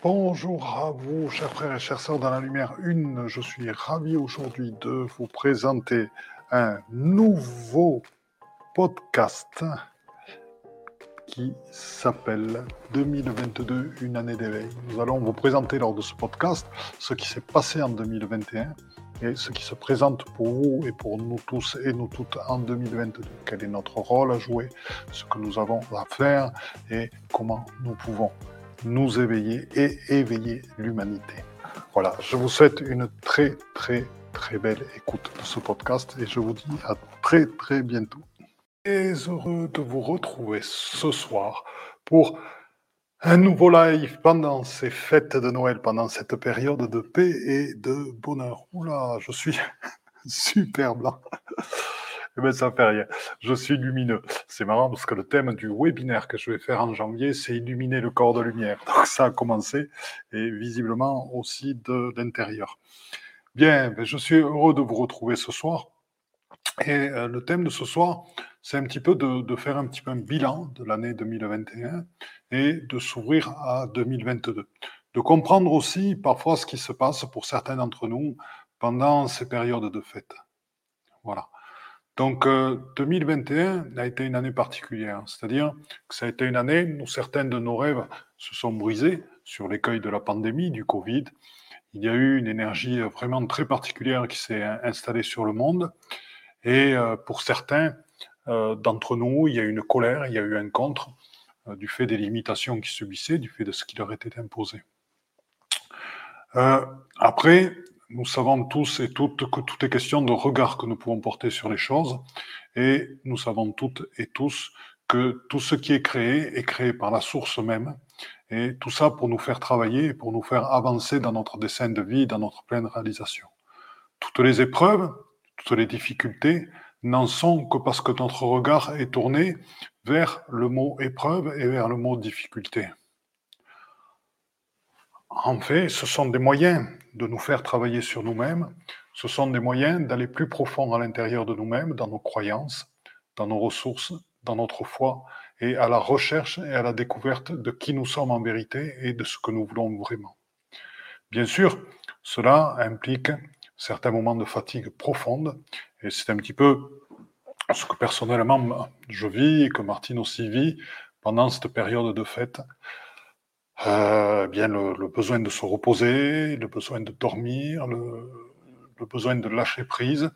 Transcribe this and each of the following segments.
Bonjour à vous, chers frères et chères sœurs dans la lumière une. Je suis ravi aujourd'hui de vous présenter un nouveau podcast qui s'appelle 2022, une année d'éveil. Nous allons vous présenter lors de ce podcast ce qui s'est passé en 2021 et ce qui se présente pour vous et pour nous tous et nous toutes en 2022. Quel est notre rôle à jouer, ce que nous avons à faire et comment nous pouvons nous éveiller et éveiller l'humanité. Voilà, je vous souhaite une très très très belle écoute de ce podcast et je vous dis à très très bientôt. Et heureux de vous retrouver ce soir pour un nouveau live pendant ces fêtes de Noël, pendant cette période de paix et de bonheur. Oula, je suis super blanc. Eh bien, ça fait rien. Je suis lumineux. C'est marrant parce que le thème du webinaire que je vais faire en janvier, c'est illuminer le corps de lumière. Donc ça a commencé et visiblement aussi de l'intérieur. Bien, ben, je suis heureux de vous retrouver ce soir. Et euh, le thème de ce soir, c'est un petit peu de, de, faire un petit peu un bilan de l'année 2021 et de s'ouvrir à 2022. De comprendre aussi parfois ce qui se passe pour certains d'entre nous pendant ces périodes de fête. Voilà. Donc 2021 euh, a été une année particulière, c'est-à-dire que ça a été une année où certains de nos rêves se sont brisés sur l'écueil de la pandémie, du Covid. Il y a eu une énergie vraiment très particulière qui s'est installée sur le monde. Et euh, pour certains euh, d'entre nous, il y a eu une colère, il y a eu un contre du fait des limitations qui subissaient, du fait de ce qui leur était imposé. après, nous savons tous et toutes que tout est question de regard que nous pouvons porter sur les choses, et nous savons toutes et tous que tout ce qui est créé est créé par la source même, et tout ça pour nous faire travailler, pour nous faire avancer dans notre dessin de vie, dans notre pleine réalisation. Toutes les épreuves, toutes les difficultés n'en sont que parce que notre regard est tourné vers le mot épreuve et vers le mot difficulté. En fait, ce sont des moyens de nous faire travailler sur nous-mêmes, ce sont des moyens d'aller plus profond à l'intérieur de nous-mêmes, dans nos croyances, dans nos ressources, dans notre foi, et à la recherche et à la découverte de qui nous sommes en vérité et de ce que nous voulons vraiment. Bien sûr, cela implique certains moments de fatigue profonde, et c'est un petit peu ce que personnellement je vis et que Martine aussi vit pendant cette période de fête euh, bien le, besoin de se reposer, le besoin de dormir, le, besoin de lâcher prise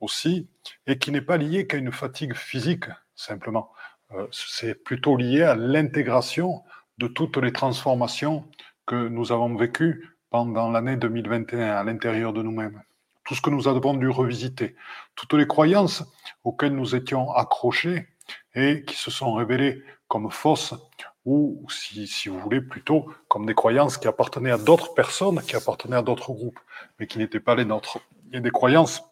aussi, et qui n'est pas lié qu'à une fatigue physique simplement. Euh, c'est plutôt lié à l'intégration de toutes les transformations que nous avons vécues pendant l'année 2021 à l'intérieur de nous-mêmes. Tout ce que nous avons dû revisiter, toutes les croyances auxquelles nous étions accrochés et qui se sont révélées comme fausses ou si, vous voulez, plutôt comme des croyances qui appartenaient à d'autres personnes, qui appartenaient à d'autres groupes, mais qui n'étaient pas les nôtres. Il y a des croyances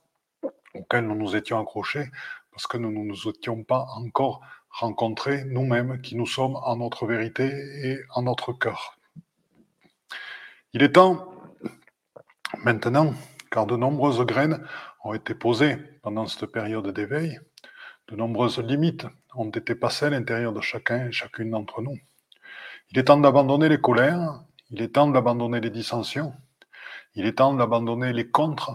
auxquelles nous nous étions accrochés parce que nous ne nous étions pas encore rencontrés nous-mêmes, qui nous sommes en notre vérité et en notre cœur. Il est temps maintenant, car de nombreuses graines ont été posées pendant cette période d'éveil, de nombreuses limites ont été passées à l'intérieur de chacun et chacune d'entre nous. Il est temps d'abandonner les colères, il est temps d'abandonner les dissensions, il est temps d'abandonner les contres,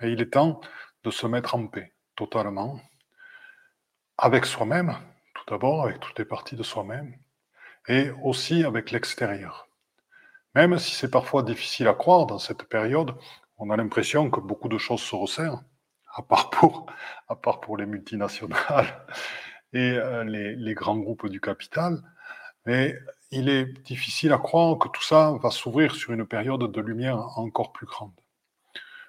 et il est temps de se mettre en paix totalement, avec soi-même, tout d'abord, avec toutes les parties de soi-même, et aussi avec l'extérieur. Même si c'est parfois difficile à croire dans cette période, on a l'impression que beaucoup de choses se resserrent, à part pour, à part pour les multinationales et euh, les, grands groupes du capital. Mais il est difficile à croire que tout ça va s'ouvrir sur une période de lumière encore plus grande.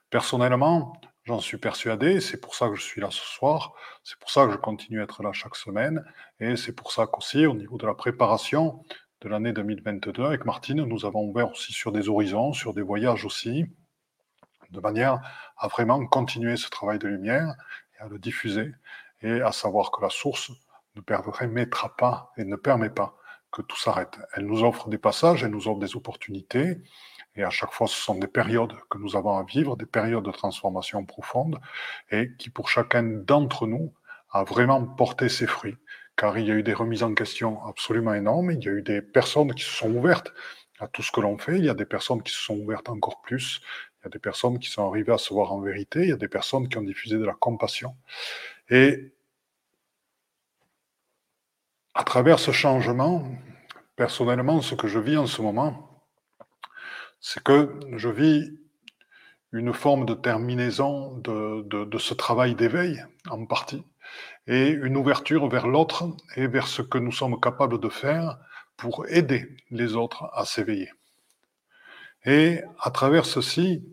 Personnellement, j'en suis persuadé, c'est pour ça que je suis là ce soir, c'est pour ça que je continue à être là chaque semaine, et c'est pour ça qu'aussi, au niveau de la préparation de l'année 2022, avec Martine, nous avons ouvert aussi sur des horizons, sur des voyages aussi, de manière à vraiment continuer ce travail de lumière et à le diffuser et à savoir que la source ne permettra pas et ne permet pas que tout s'arrête. Elle nous offre des passages, elle nous offre des opportunités, et à chaque fois, ce sont des périodes que nous avons à vivre, des périodes de transformation profonde, et qui pour chacun d'entre nous a vraiment porté ses fruits, car il y a eu des remises en question absolument énormes, il y a eu des personnes qui se sont ouvertes à tout ce que l'on fait. Il y a des personnes qui se sont ouvertes encore plus. Il y a des personnes qui sont arrivées à se voir en vérité. Il y a des personnes qui ont diffusé de la compassion. Et à travers ce changement, personnellement, ce que je vis en ce moment, c'est que je vis une forme de terminaison de, de ce travail d'éveil, en partie, et une ouverture vers l'autre et vers ce que nous sommes capables de faire pour aider les autres à s'éveiller. Et à travers ceci,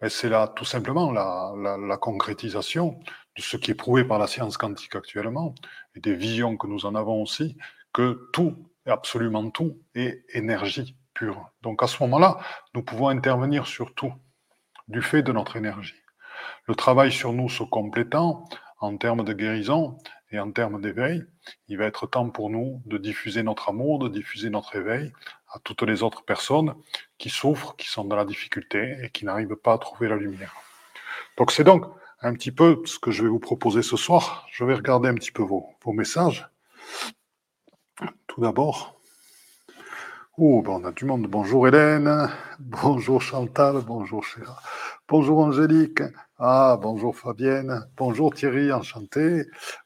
ben, c'est là tout simplement la, concrétisation de ce qui est prouvé par la science quantique actuellement, et des visions que nous en avons aussi, que tout, absolument tout, est énergie pure. Donc à ce moment-là, nous pouvons intervenir sur tout, du fait de notre énergie. Le travail sur nous se complétant en termes de guérison, et en termes d'éveil, il va être temps pour nous de diffuser notre amour, de diffuser notre éveil à toutes les autres personnes qui souffrent, qui sont dans la difficulté et qui n'arrivent pas à trouver la lumière. Donc c'est donc un petit peu ce que je vais vous proposer ce soir. Je vais regarder un petit peu vos, vos messages. Tout d'abord, oh, ben on a du monde. Bonjour Hélène, bonjour Chantal, bonjour Chéra, bonjour Angélique, ah bonjour Fabienne, bonjour Thierry, enchanté,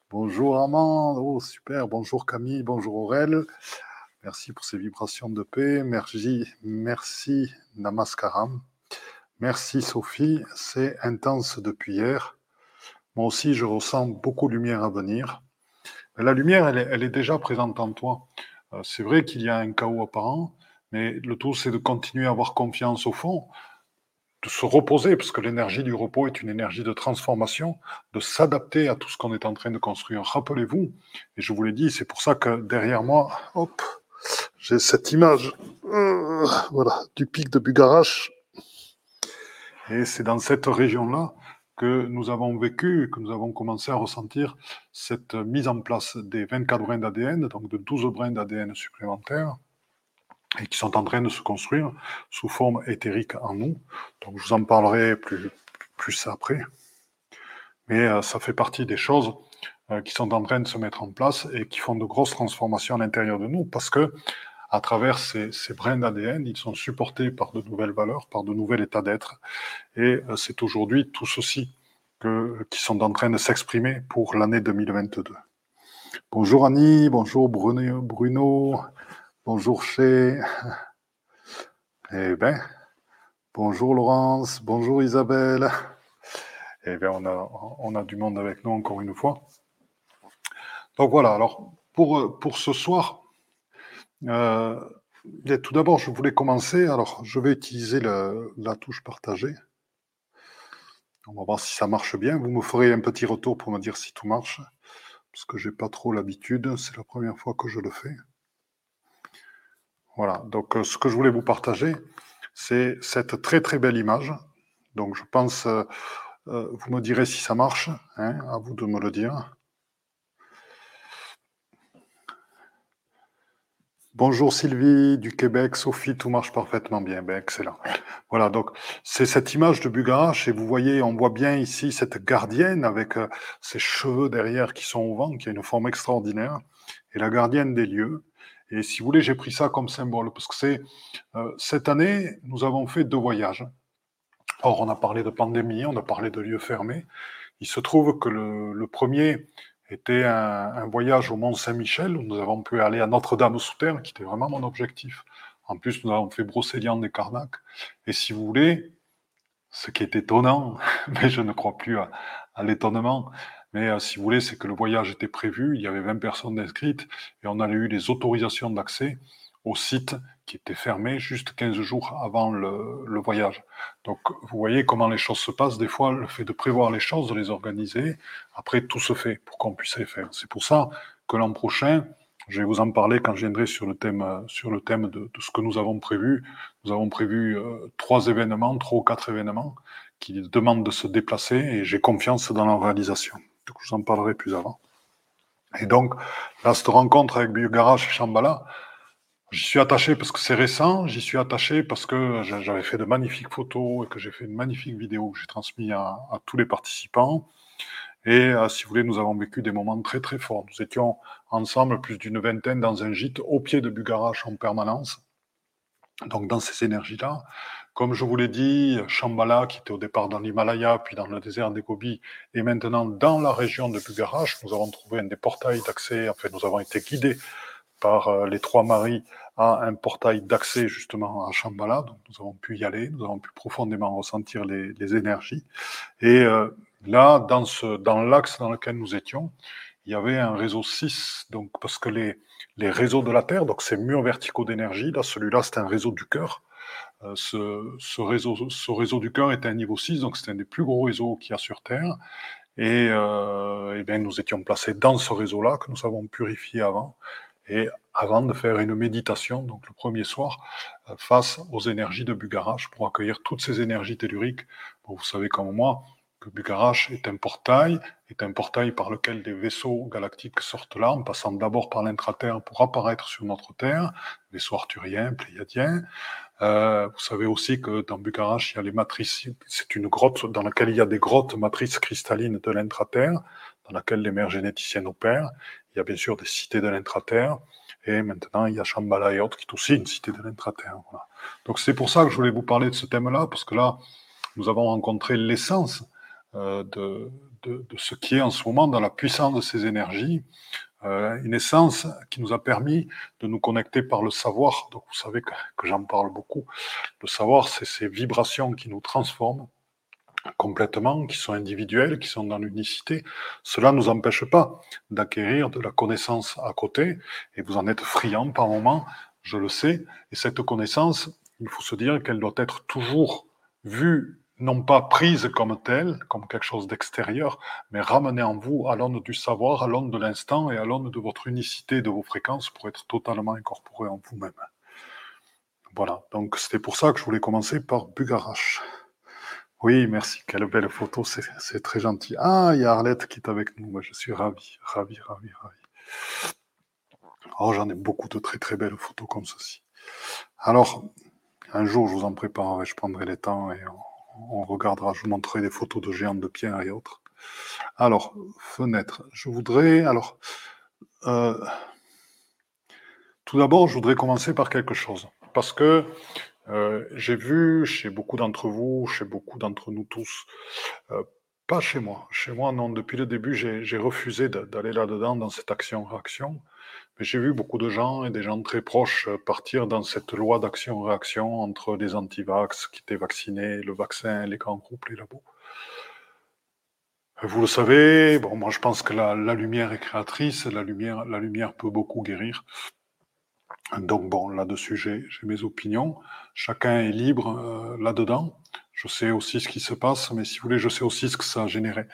Bonjour Armand, oh super, bonjour Camille, bonjour Aurel. Merci pour ces vibrations de paix. Merci, merci Namaskaram. Merci Sophie, c'est intense depuis hier. Moi aussi, je ressens beaucoup de lumière à venir. la lumière, elle est, déjà présente en toi. Euh, c'est vrai qu'il y a un chaos apparent, mais le tout, c'est de continuer à avoir confiance au fond de se reposer, parce que l'énergie du repos est une énergie de transformation, de s'adapter à tout ce qu'on est en train de construire. Rappelez-vous, et je vous l'ai dit, c'est pour ça que derrière moi, hop, j'ai cette image, euh, voilà, du pic de Bugarache. Et c'est dans cette région-là que nous avons vécu, que nous avons commencé à ressentir cette mise en place des 24 brins d'ADN, donc de 12 brins d'ADN supplémentaires, et qui sont en train de se construire sous forme éthérique en nous. Donc je vous en parlerai plus, plus après. Mais euh, ça fait partie des choses euh, qui sont en train de se mettre en place et qui font de grosses transformations à l'intérieur de nous parce que à travers ces, brins d'ADN, ils sont supportés par de nouvelles valeurs, par de nouveaux états d'être. Et euh, c'est aujourd'hui tout ceci qui sont en train de s'exprimer pour l'année 2022. Bonjour Annie, bonjour Bruno, Bonjour chez. Eh bien, bonjour Laurence, bonjour Isabelle. Eh bien, on a, on a du monde avec nous encore une fois. Donc voilà, alors pour, pour ce soir, euh, tout d'abord, je voulais commencer. Alors, je vais utiliser la touche partagée. On va voir si ça marche bien. Vous me ferez un petit retour pour me dire si tout marche, parce que j'ai pas trop l'habitude. C'est la première fois que je le fais. Voilà, donc euh, ce que je voulais vous partager, c'est cette très très belle image. Donc je pense, euh, euh, vous me direz si ça marche, hein, à vous de me le dire. Bonjour Sylvie du Québec, Sophie, tout marche parfaitement bien, ben, excellent. Voilà, donc c'est cette image de Bugarache et vous voyez, on voit bien ici cette gardienne avec ses cheveux derrière qui sont au vent, qui a une forme extraordinaire, et la gardienne des lieux. Et si vous voulez, j'ai pris ça comme symbole, parce que c'est euh, cette année, nous avons fait deux voyages. Or, on a parlé de pandémie, on a parlé de lieux fermés. Il se trouve que le, premier était un, voyage au Mont Saint-Michel, où nous avons pu aller à Notre-Dame-sous-Terre, qui était vraiment mon objectif. En plus, nous avons fait Brocéliande et Carnac. Et si vous voulez, ce qui est étonnant, mais je ne crois plus à l'étonnement, mais euh, si vous voulez, c'est que le voyage était prévu, il y avait 20 personnes inscrites et on a eu les autorisations d'accès au site qui était fermé juste 15 jours avant le, voyage. Donc vous voyez comment les choses se passent. Des fois, le fait de prévoir les choses, de les organiser, après tout se fait pour qu'on puisse les faire. C'est pour ça que l'an prochain, je vais vous en parler quand je viendrai sur le thème, sur le thème de, ce que nous avons prévu. Nous avons prévu euh, trois événements, trois ou quatre événements qui demandent de se déplacer et j'ai confiance dans leur réalisation je vous en parlerai plus avant. Et donc, là, cette rencontre avec Garage et Shambhala, j'y suis attaché parce que c'est récent, j'y suis attaché parce que j'avais fait de magnifiques photos et que j'ai fait une magnifique vidéo que j'ai transmise à, tous les participants. Et euh, si vous voulez, nous avons vécu des moments très très forts. Nous étions ensemble plus d'une vingtaine dans un gîte au pied de Bugarache en permanence. Donc dans ces énergies-là, comme je vous l'ai dit, Shambhala, qui était au départ dans l'Himalaya, puis dans le désert des Gobi, et maintenant dans la région de Bugarash, nous avons trouvé un des portails d'accès, enfin nous avons été guidés par euh, les trois maris à un portail d'accès justement à Shambhala. Donc nous avons pu y aller, nous avons pu profondément ressentir les, énergies. Et euh, là, dans, l'axe dans lequel nous étions, il y avait un réseau 6, donc parce que les, réseaux de la Terre, donc ces murs verticaux d'énergie, là, celui-là, c'est un réseau du cœur. Euh, ce, réseau, ce réseau du cœur était un niveau 6, donc c'est un des plus gros réseaux qu'il y a sur Terre. Et, et eh bien, nous étions placés dans ce réseau-là que nous avons purifié avant et avant de faire une méditation, donc le premier soir, euh, face aux énergies de Bugarash, pour accueillir toutes ces énergies telluriques. vous savez comme moi que Bugarash est un portail, est un portail par lequel des vaisseaux galactiques sortent là, en passant d'abord par l'intraterre pour apparaître sur notre Terre, vaisseaux arthuriens, pléiadiens. Euh, vous savez aussi que dans Bugarash, il y a les matrices, c'est une grotte dans laquelle il y a des grottes matrices cristallines de l'intraterre, dans laquelle les mères généticiennes opèrent. Il y a bien sûr des cités de l'intraterre. Et maintenant, il y a Shambhala et autres, qui est aussi une cité de l'intraterre. Voilà. Donc c'est pour ça que je voulais vous parler de ce thème-là, parce que là, nous avons rencontré l'essence euh, de, de, de, ce qui est en ce moment dans la puissance de ces énergies, euh, une essence qui nous a permis de nous connecter par le savoir. Donc vous savez que, que j'en parle beaucoup. Le savoir, c'est ces vibrations qui nous transforment complètement, qui sont individuels, qui sont dans l'unicité, cela ne nous empêche pas d'acquérir de la connaissance à côté, et vous en êtes friand par moment, je le sais, et cette connaissance, il faut se dire qu'elle doit être toujours vue, non pas prise comme telle, comme quelque chose d'extérieur, mais ramenée en vous à l'onde du savoir, à l'onde de l'instant et à l'onde de votre unicité, de vos fréquences, pour être totalement incorporé en vous-même. Voilà, donc c'était pour ça que je voulais commencer par Bugarache. Oui, merci. Quelle belle photo, c'est très gentil. Ah, il y a Arlette qui est avec nous. Je suis ravi, ravi, ravi, ravi. Oh, j'en ai beaucoup de très très belles photos comme ceci. Alors, un jour, je vous en préparerai, je prendrai les temps et on, regardera, je vous montrerai des photos de géants de pierre et autres. Alors, fenêtre. Je voudrais, alors, euh, tout d'abord, je voudrais commencer par quelque chose. Parce que euh, j'ai vu chez beaucoup d'entre vous, chez beaucoup d'entre nous tous, euh, pas chez moi. Chez moi, non. Depuis le début, j'ai refusé d'aller là-dedans, dans cette action-réaction. Mais j'ai vu beaucoup de gens et des gens très proches euh, partir dans cette loi d'action-réaction entre les antivax qui étaient vaccinés, le vaccin, les grands groupes, les labos. Vous le savez, bon, moi je pense que la, la lumière est créatrice, la lumière, la lumière peut beaucoup guérir. Donc bon, là-dessus, j'ai mes opinions. Chacun est libre euh, là-dedans. Je sais aussi ce qui se passe, mais si vous voulez, je sais aussi ce que ça a généré.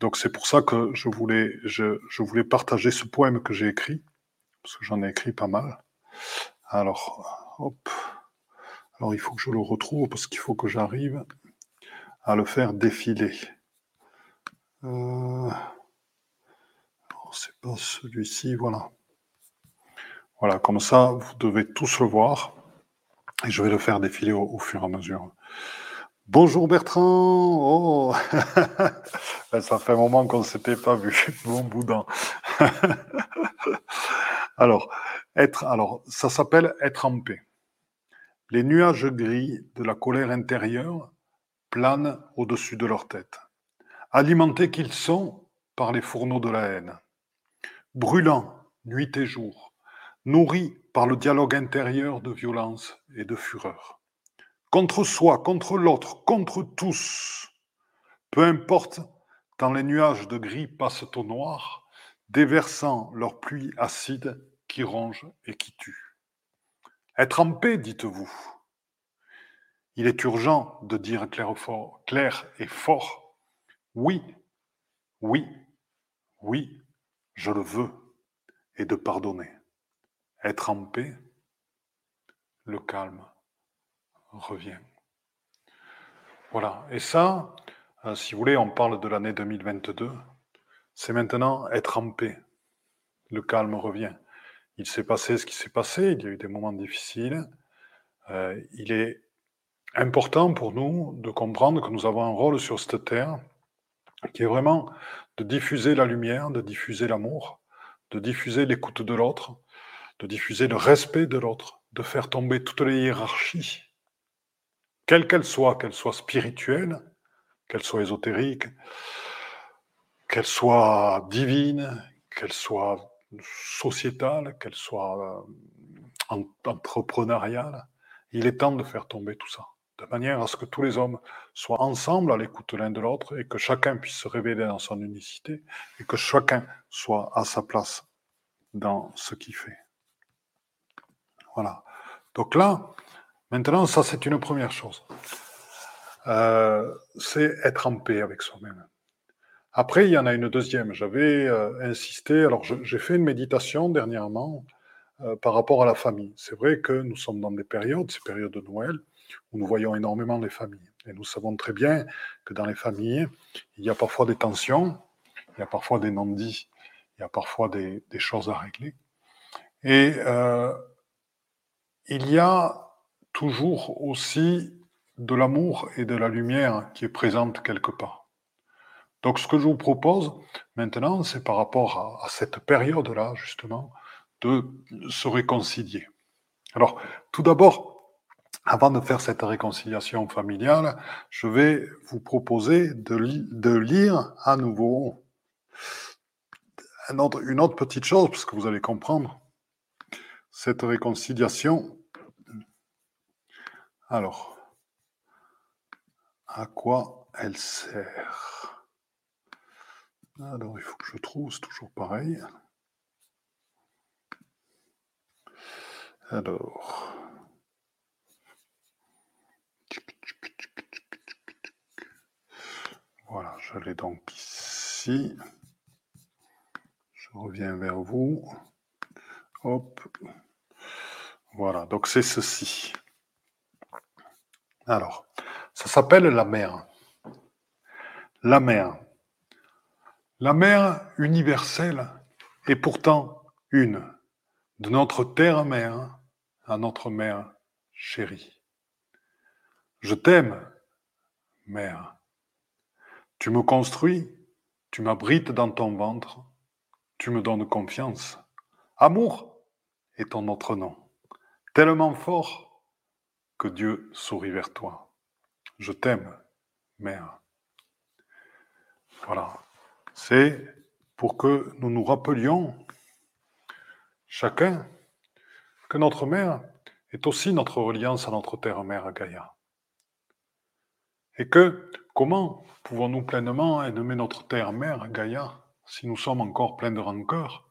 Donc c'est pour ça que je voulais, je, je voulais partager ce poème que j'ai écrit, parce que j'en ai écrit pas mal. Alors, hop. Alors il faut que je le retrouve, parce qu'il faut que j'arrive à le faire défiler. Euh... C'est pas celui-ci, voilà. Voilà, comme ça, vous devez tous le voir. Et je vais le faire défiler au, fur et à mesure. Bonjour Bertrand. Oh, ça fait un moment qu'on ne s'était pas vu. Bon boudin. alors, être, alors, ça s'appelle être en paix. Les nuages gris de la colère intérieure planent au-dessus de leur tête, alimentés qu'ils sont par les fourneaux de la haine, brûlant nuit et jour, nourris par le dialogue intérieur de violence et de fureur. Contre soi, contre l'autre, contre tous. Peu importe, quand les nuages de gris passent au noir, déversant leur pluie acide qui ronge et qui tue. Être en paix, dites-vous. Il est urgent de dire clair, clair et fort, oui, oui, oui, je le veux, et de pardonner être en paix, le calme revient. Voilà. Et ça, euh, si vous voulez, on parle de l'année 2022. C'est maintenant être en paix. Le calme revient. Il s'est passé ce qui s'est passé. Il y a eu des moments difficiles. Euh, il est important pour nous de comprendre que nous avons un rôle sur cette terre qui est vraiment de diffuser la lumière, de diffuser l'amour, de diffuser l'écoute de l'autre, de diffuser le respect de l'autre, de faire tomber toutes les hiérarchies, quelles qu'elles soient, qu'elles soient spirituelles, qu'elles soient ésotériques, qu'elles soient divines, qu'elles soient sociétales, qu'elles soient euh, entrepreneuriales. Il est temps de faire tomber tout ça, de manière à ce que tous les hommes soient ensemble à l'écoute l'un de l'autre et que chacun puisse se révéler dans son unicité et que chacun soit à sa place dans ce qu'il fait. Voilà. Donc là, maintenant, ça c'est une première chose. Euh, c'est être en paix avec soi-même. Après, il y en a une deuxième. J'avais euh, insisté, alors j'ai fait une méditation dernièrement euh, par rapport à la famille. C'est vrai que nous sommes dans des périodes, ces périodes de Noël, où nous voyons énormément les familles. Et nous savons très bien que dans les familles, il y a parfois des tensions, il y a parfois des non-dits, il y a parfois des, choses à régler. Et il y a toujours aussi de l'amour et de la lumière qui est présente quelque part. Donc ce que je vous propose maintenant, c'est par rapport à, cette période-là, justement, de se réconcilier. Alors, tout d'abord, avant de faire cette réconciliation familiale, je vais vous proposer de, de lire à nouveau une autre petite chose, parce que vous allez comprendre cette réconciliation. Alors, à quoi elle sert? Alors, il faut que je trouve, c'est toujours pareil. Alors. Voilà, je l'ai donc ici. Je reviens vers vous. Hop. Voilà, donc c'est ceci. Alors, ça s'appelle la mer. La mer. La mer universelle est pourtant une, de notre terre-mère à notre mère chérie. Je t'aime, mère. Tu me construis, tu m'abrites dans ton ventre, tu me donnes confiance. Amour est ton autre nom, tellement fort que Dieu sourit vers toi. Je t'aime, mère. Voilà. C'est pour que nous nous rappelions, chacun, que notre mère est aussi notre reliance à notre terre-mère Gaïa. Et que comment pouvons-nous pleinement aimer notre terre-mère Gaïa si nous sommes encore pleins de rancœur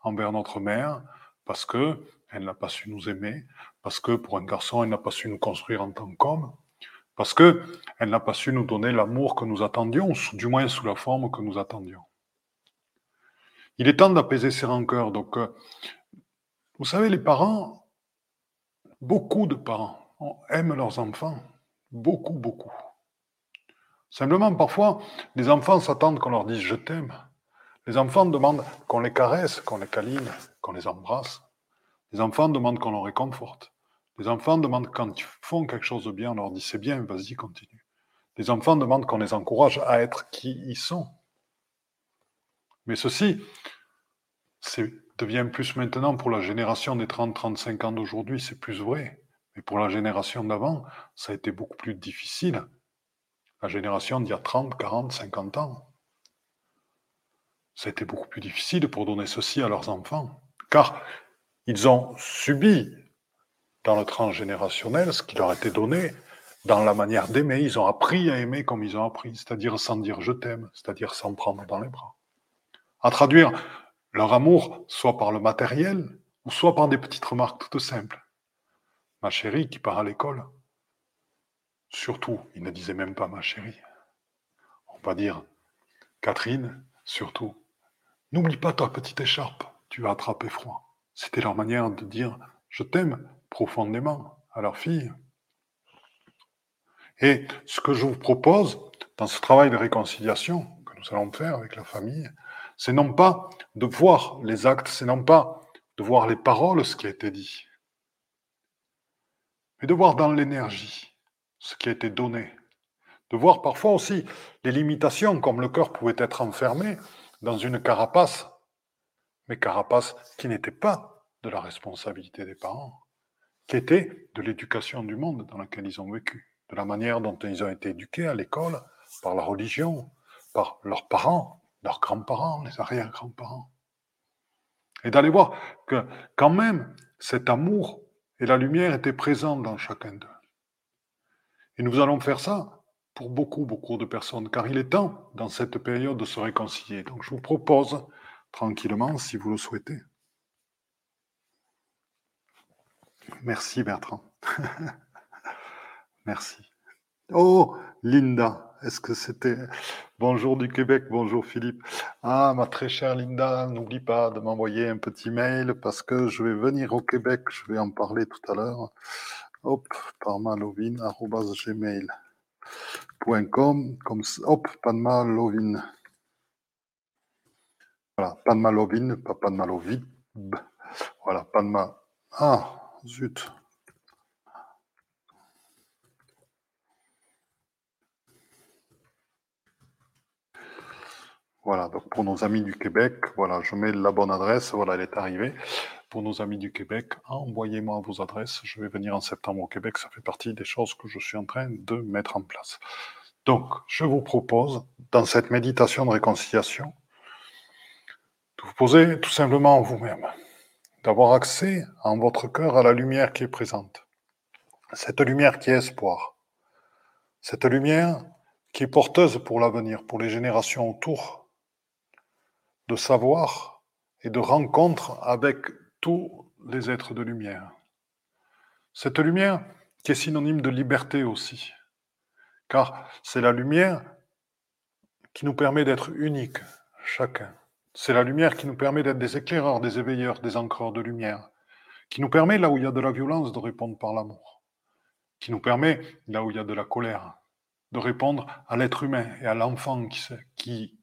envers notre mère parce que elle n'a pas su nous aimer, parce que pour un garçon, elle n'a pas su nous construire en tant qu'homme, parce que elle n'a pas su nous donner l'amour que nous attendions, du moins sous la forme que nous attendions. Il est temps d'apaiser ces rancœurs. Donc, euh, vous savez, les parents, beaucoup de parents aiment leurs enfants, beaucoup, beaucoup. Simplement, parfois, les enfants s'attendent qu'on leur dise je t'aime. Les enfants demandent qu'on les caresse, qu'on les câline, qu'on les embrasse. Les enfants demandent qu'on les réconforte. Les enfants demandent quand ils font quelque chose de bien, on leur dit c'est bien, vas-y, continue. Les enfants demandent qu'on les encourage à être qui ils sont. Mais ceci devient plus maintenant pour la génération des 30-35 ans d'aujourd'hui, c'est plus vrai. Mais pour la génération d'avant, ça a été beaucoup plus difficile. La génération d'il y a 30, 40, 50 ans. Ça a été beaucoup plus difficile pour donner ceci à leurs enfants, car ils ont subi dans le transgénérationnel ce qui leur été donné dans la manière d'aimer. Ils ont appris à aimer comme ils ont appris, c'est-à-dire sans dire je t'aime, c'est-à-dire sans prendre dans les bras. À traduire leur amour soit par le matériel ou soit par des petites remarques toutes simples. Ma chérie qui part à l'école, surtout, il ne disait même pas ma chérie. On va dire Catherine, surtout, N'oublie pas ta petite écharpe, tu vas attraper froid. C'était leur manière de dire je t'aime profondément à leur fille. Et ce que je vous propose dans ce travail de réconciliation que nous allons faire avec la famille, c'est non pas de voir les actes, c'est non pas de voir les paroles, ce qui a été dit, mais de voir dans l'énergie ce qui a été donné, de voir parfois aussi les limitations, comme le cœur pouvait être enfermé dans une carapace, mais carapace qui n'était pas de la responsabilité des parents, qui était de l'éducation du monde dans lequel ils ont vécu, de la manière dont ils ont été éduqués à l'école, par la religion, par leurs parents, leurs grands-parents, les arrière-grands-parents. Et d'aller voir que quand même cet amour et la lumière étaient présents dans chacun d'eux. Et nous allons faire ça pour beaucoup, beaucoup de personnes, car il est temps, dans cette période, de se réconcilier. Donc je vous propose, tranquillement, si vous le souhaitez. Merci Bertrand. Merci. Oh, Linda, est-ce que c'était... Bonjour du Québec, bonjour Philippe. Ah, ma très chère Linda, n'oublie pas de m'envoyer un petit mail parce que je vais venir au Québec, je vais en parler tout à l'heure. Hop, parmalovin.gmail.com, comme hop, panmalovin. Voilà, panmalovin, pas panmalovin. Voilà, panma. Ah, zut. Voilà, donc pour nos amis du Québec, voilà, je mets la bonne adresse, voilà, elle est arrivée. Pour nos amis du Québec, envoyez-moi vos adresses, je vais venir en septembre au Québec, ça fait partie des choses que je suis en train de mettre en place. Donc, je vous propose, dans cette méditation de réconciliation, vous poser tout simplement vous-même, d'avoir accès en votre cœur à la lumière qui est présente. Cette lumière qui est espoir. Cette lumière qui est porteuse pour l'avenir, pour les générations autour, de savoir et de rencontre avec tous les êtres de lumière. Cette lumière qui est synonyme de liberté aussi, car c'est la lumière qui nous permet d'être uniques, chacun. C'est la lumière qui nous permet d'être des éclaireurs, des éveilleurs, des ancreurs de lumière, qui nous permet, là où il y a de la violence, de répondre par l'amour, qui nous permet, là où il y a de la colère, de répondre à l'être humain et à l'enfant qui,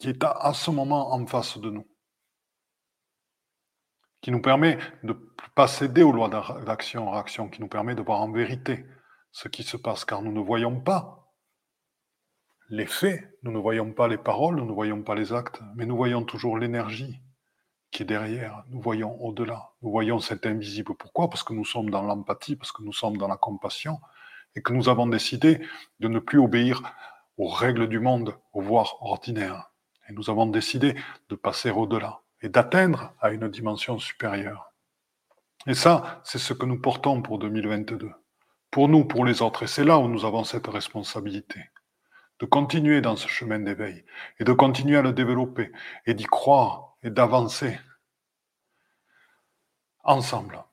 est à, ce moment en face de nous, qui nous permet de ne pas céder aux lois d'action-réaction, qui nous permet de voir en vérité ce qui se passe, car nous ne voyons pas les faits, nous ne voyons pas les paroles, nous ne voyons pas les actes, mais nous voyons toujours l'énergie qui est derrière, nous voyons au-delà, nous voyons cet invisible. Pourquoi? Parce que nous sommes dans l'empathie, parce que nous sommes dans la compassion, et que nous avons décidé de ne plus obéir aux règles du monde, aux voies ordinaires. Et nous avons décidé de passer au-delà et d'atteindre à une dimension supérieure. Et ça, c'est ce que nous portons pour 2022. Pour nous, pour les autres. Et c'est là où nous avons cette responsabilité. De continuer dans ce chemin d'éveil et de continuer à le développer et d'y croire et d'avancer ensemble.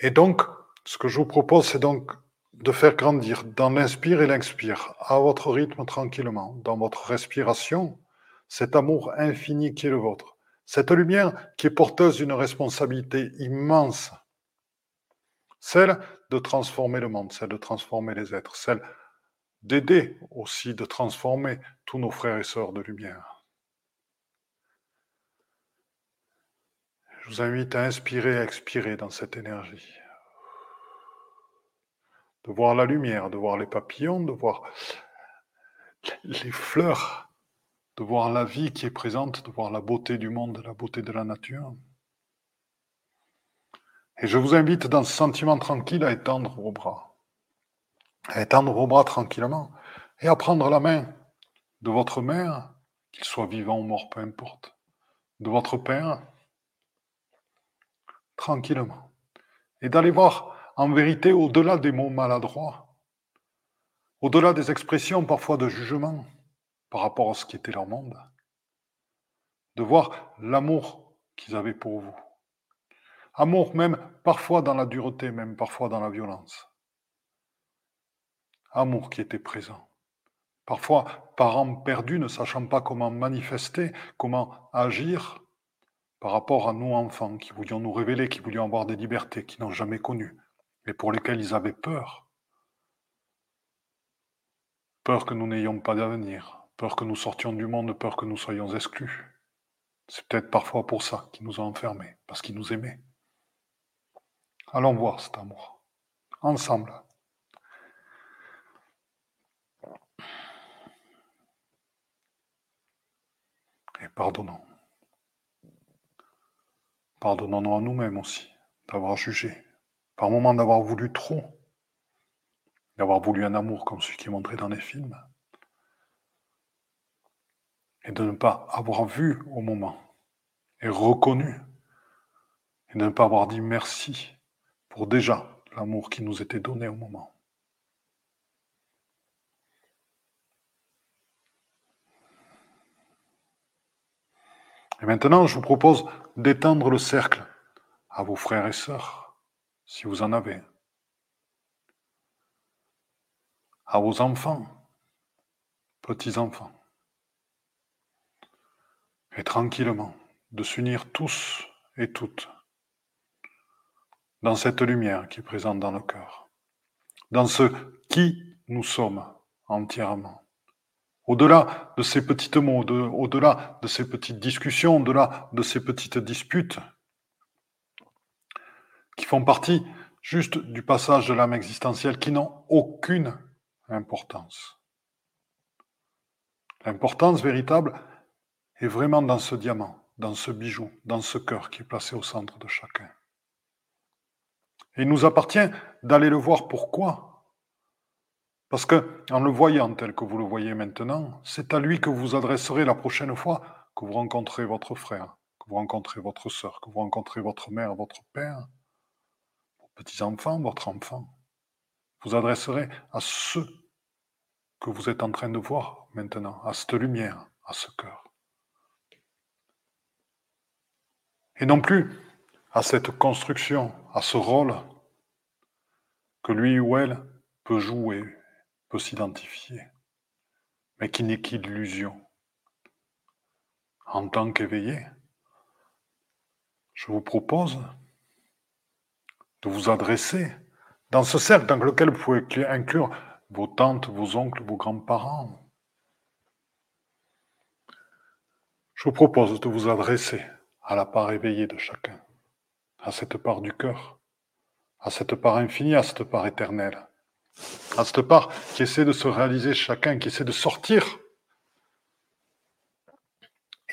Et donc, ce que je vous propose, c'est donc de faire grandir dans l'inspire et l'expire, à votre rythme tranquillement, dans votre respiration, cet amour infini qui est le vôtre, cette lumière qui est porteuse d'une responsabilité immense, celle de transformer le monde, celle de transformer les êtres, celle d'aider aussi de transformer tous nos frères et sœurs de lumière. Je vous invite à inspirer à expirer dans cette énergie de voir la lumière, de voir les papillons, de voir les fleurs, de voir la vie qui est présente, de voir la beauté du monde, la beauté de la nature. Et je vous invite dans ce sentiment tranquille à étendre vos bras, étendre vos bras tranquillement et à prendre la main de votre mère, qu'il soit vivant ou mort, peu importe, de votre père, tranquillement, et d'aller voir en vérité, au-delà des mots maladroits, au-delà des expressions parfois de jugement par rapport à ce qui était leur monde, de voir l'amour qu'ils avaient pour vous. Amour même parfois dans la dureté, même parfois dans la violence. Amour qui était présent. Parfois, parents perdus, ne sachant pas comment manifester, comment agir par rapport à nous enfants qui voulions nous révéler, qui voulions avoir des libertés, qui n'ont jamais connues et pour lesquels ils avaient peur. Peur que nous n'ayons pas d'avenir, peur que nous sortions du monde, peur que nous soyons exclus. C'est peut-être parfois pour ça qu'ils nous ont enfermés, parce qu'ils nous aimaient. Allons voir cet amour, ensemble. Et pardonnons. Pardonnons-nous à nous-mêmes aussi d'avoir jugé, par moments d'avoir voulu trop, d'avoir voulu un amour comme celui qui est montré dans les films, et de ne pas avoir vu au moment, et reconnu, et de ne pas avoir dit merci pour déjà l'amour qui nous était donné au moment. Et maintenant, je vous propose d'étendre le cercle à vos frères et sœurs, si vous en avez, à vos enfants, petits-enfants, et tranquillement de s'unir tous et toutes dans cette lumière qui est présente dans le cœur, dans ce qui nous sommes entièrement. Au-delà de ces petits mots, au-delà de ces petites discussions, au-delà de ces petites disputes, qui font partie juste du passage de l'âme existentielle, qui n'ont aucune importance. L'importance véritable est vraiment dans ce diamant, dans ce bijou, dans ce cœur qui est placé au centre de chacun. Et il nous appartient d'aller le voir pourquoi? Parce que, en le voyant tel que vous le voyez maintenant, c'est à lui que vous adresserez la prochaine fois que vous rencontrez votre frère, que vous rencontrez votre soeur, que vous rencontrez votre mère, votre père, vos petits-enfants, votre enfant. Vous adresserez à ceux que vous êtes en train de voir maintenant, à cette lumière, à ce cœur. Et non plus à cette construction, à ce rôle que lui ou elle peut jouer, s'identifier, mais qui n'est qu'illusion. En tant qu'éveillé, je vous propose de vous adresser dans ce cercle dans lequel vous pouvez inclure vos tantes, vos oncles, vos grands-parents. Je vous propose de vous adresser à la part éveillée de chacun à cette part du cœur, à cette part infinie, à cette part éternelle, à cette part qui essaie de se réaliser chacun, qui essaie de sortir.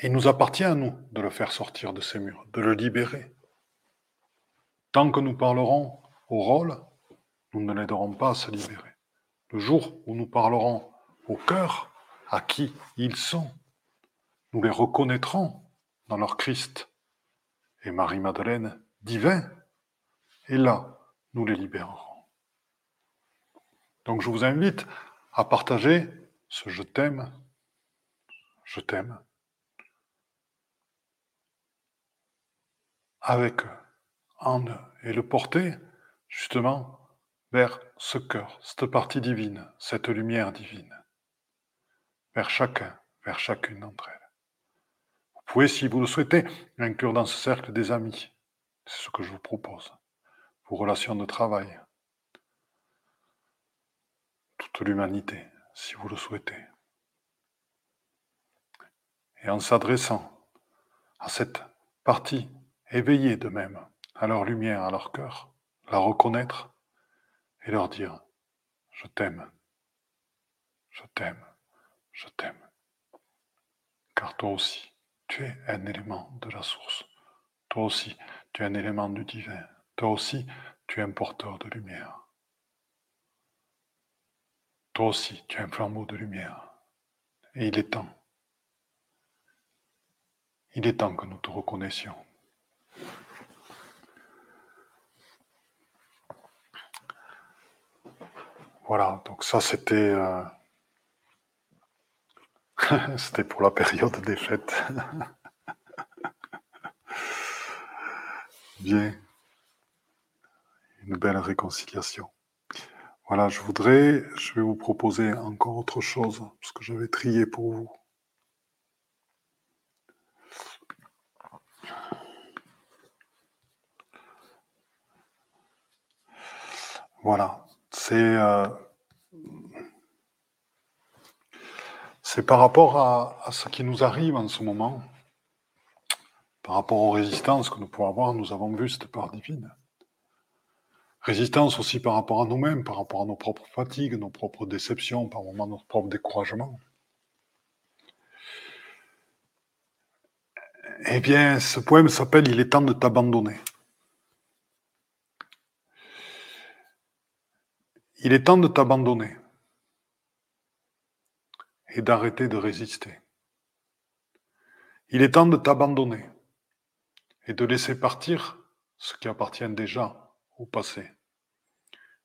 il nous appartient à nous de le faire sortir de ces murs, de le libérer. Tant que nous parlerons au rôle, nous ne l'aiderons pas à se libérer. Le jour où nous parlerons au cœur, à qui ils sont, nous les reconnaîtrons dans leur Christ. Et Marie-Madeleine divin, et là, nous les libérerons. Donc je vous invite à partager ce je t'aime, je t'aime, avec en eux, et le porter justement vers ce cœur, cette partie divine, cette lumière divine, vers chacun, vers chacune d'entre elles. Vous pouvez, si vous le souhaitez, inclure dans ce cercle des amis, c'est ce que je vous propose. Vos relations de travail. Toute l'humanité, si vous le souhaitez. Et en s'adressant à cette partie éveillée d'eux-mêmes, à leur lumière, à leur cœur, la reconnaître et leur dire, je t'aime, je t'aime, je t'aime. Car toi aussi, tu es un élément de la source. Toi aussi, tu es un élément du divin. Toi aussi, tu es un porteur de lumière. Toi aussi, tu es un flambeau de lumière. Et il est temps. Il est temps que nous te reconnaissions. Voilà, donc ça c'était euh, c'était pour la période des fêtes. Bien. Une belle réconciliation. Voilà, je voudrais, je vais vous proposer encore autre chose, parce que j'avais trié pour vous. Voilà, c'est euh, c'est par rapport à ce qui nous arrive en ce moment par rapport aux résistances que nous pouvons avoir, nous avons vu cette part divine. Résistance aussi par rapport à nous-mêmes, par rapport à nos propres fatigues, nos propres déceptions, par moments notre propre découragement. Eh bien, ce poème s'appelle Il est temps de t'abandonner. Il est temps de t'abandonner et d'arrêter de résister. Il est temps de t'abandonner et de laisser partir ce qui appartient déjà passé.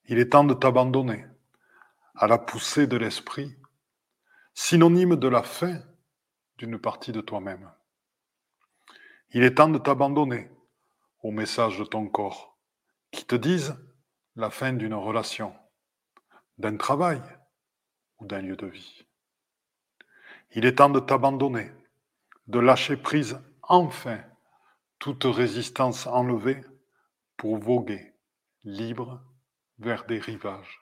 Il est temps de t'abandonner à la poussée de l'esprit, synonyme de la fin d'une partie de toi-même. Il est temps de t'abandonner au message de ton corps qui te disent la fin d'une relation, d'un travail ou d'un lieu de vie. Il est temps de t'abandonner, de lâcher prise enfin toute résistance enlevée pour voguer libre vers des rivages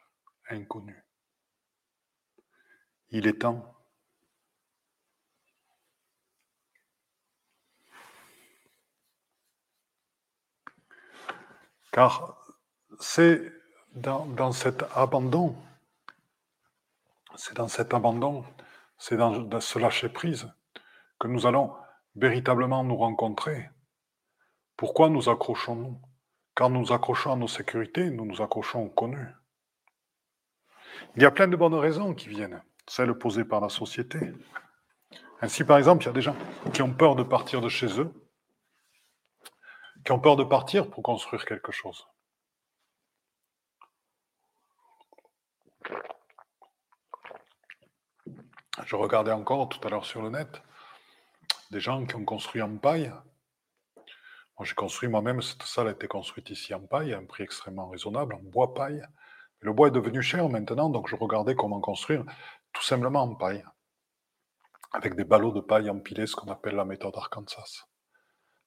inconnus. Il est temps. Car c'est dans, cet abandon, c'est dans cet abandon, c'est dans ce lâcher prise que nous allons véritablement nous rencontrer. Pourquoi nous accrochons-nous? Quand nous accrochons à nos sécurités, nous nous accrochons au connu. Il y a plein de bonnes raisons qui viennent, celles posées par la société. Ainsi, par exemple, il y a des gens qui ont peur de partir de chez eux, qui ont peur de partir pour construire quelque chose. Je regardais encore tout à l'heure sur le net des gens qui ont construit en paille. J'ai construit moi-même, cette salle a été construite ici en paille, à un prix extrêmement raisonnable, en bois paille. Le bois est devenu cher maintenant, donc je regardais comment construire tout simplement en paille, avec des ballots de paille empilés, ce qu'on appelle la méthode Arkansas.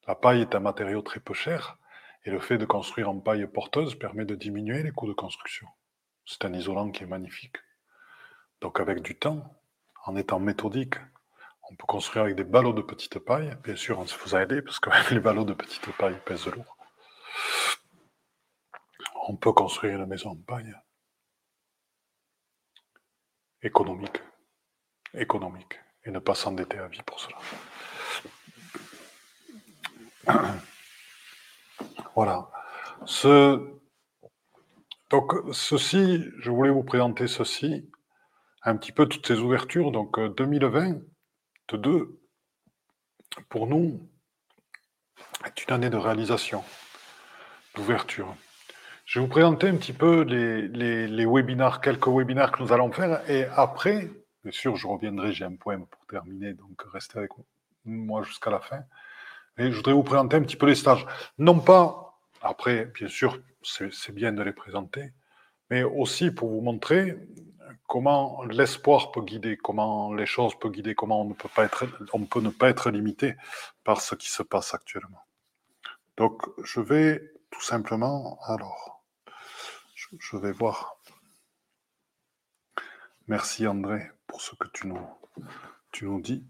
La paille est un matériau très peu cher, et le fait de construire en paille porteuse permet de diminuer les coûts de construction. C'est un isolant qui est magnifique. Donc avec du temps, en étant méthodique, on peut construire avec des ballots de petite paille. Bien sûr, on se faisait aider parce que les ballots de petite paille pèsent lourd. On peut construire une maison en paille économique, économique, et ne pas s'endetter à vie pour cela. Voilà. Donc, ceci, je voulais vous présenter ceci, un petit peu toutes ces ouvertures. Donc, 2020, de deux, pour nous, est une année de réalisation, d'ouverture. Je vais vous présenter un petit peu les, les, webinaires, quelques webinaires que nous allons faire. Et après, bien sûr, je reviendrai, j'ai un poème pour terminer, donc restez avec moi jusqu'à la fin. Et je voudrais vous présenter un petit peu les stages. Non pas, après, bien sûr, c'est bien de les présenter, mais aussi pour vous montrer comment l'espoir peut guider, comment les choses peuvent guider, comment on ne peut pas être, on peut ne pas être limité par ce qui se passe actuellement. Donc, je vais tout simplement, alors, je, vais voir. Merci André pour ce que tu nous, tu nous dis.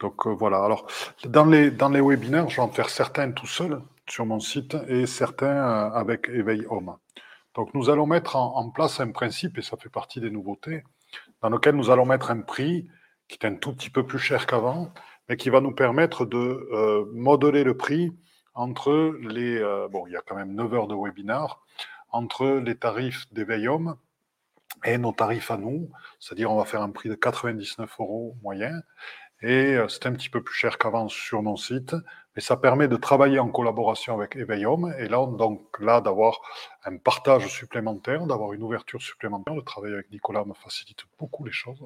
Donc euh, voilà, alors dans les, dans les webinaires, je vais en faire certains tout seul sur mon site et certains euh, avec Éveil Homme. Donc nous allons mettre en, place un principe, et ça fait partie des nouveautés, dans lequel nous allons mettre un prix qui est un tout petit peu plus cher qu'avant, mais qui va nous permettre de euh, modeler le prix entre les... bon, il y a quand même 9 heures de webinaire, entre les tarifs d'Eveillum et nos tarifs à nous, c'est-à-dire on va faire un prix de 99 euros moyen, et euh, c'est un petit peu plus cher qu'avant sur mon site, mais ça permet de travailler en collaboration avec Eveillum, et là, donc là, d'avoir un partage supplémentaire, d'avoir une ouverture supplémentaire, de travailler avec Nicolas me facilite beaucoup les choses,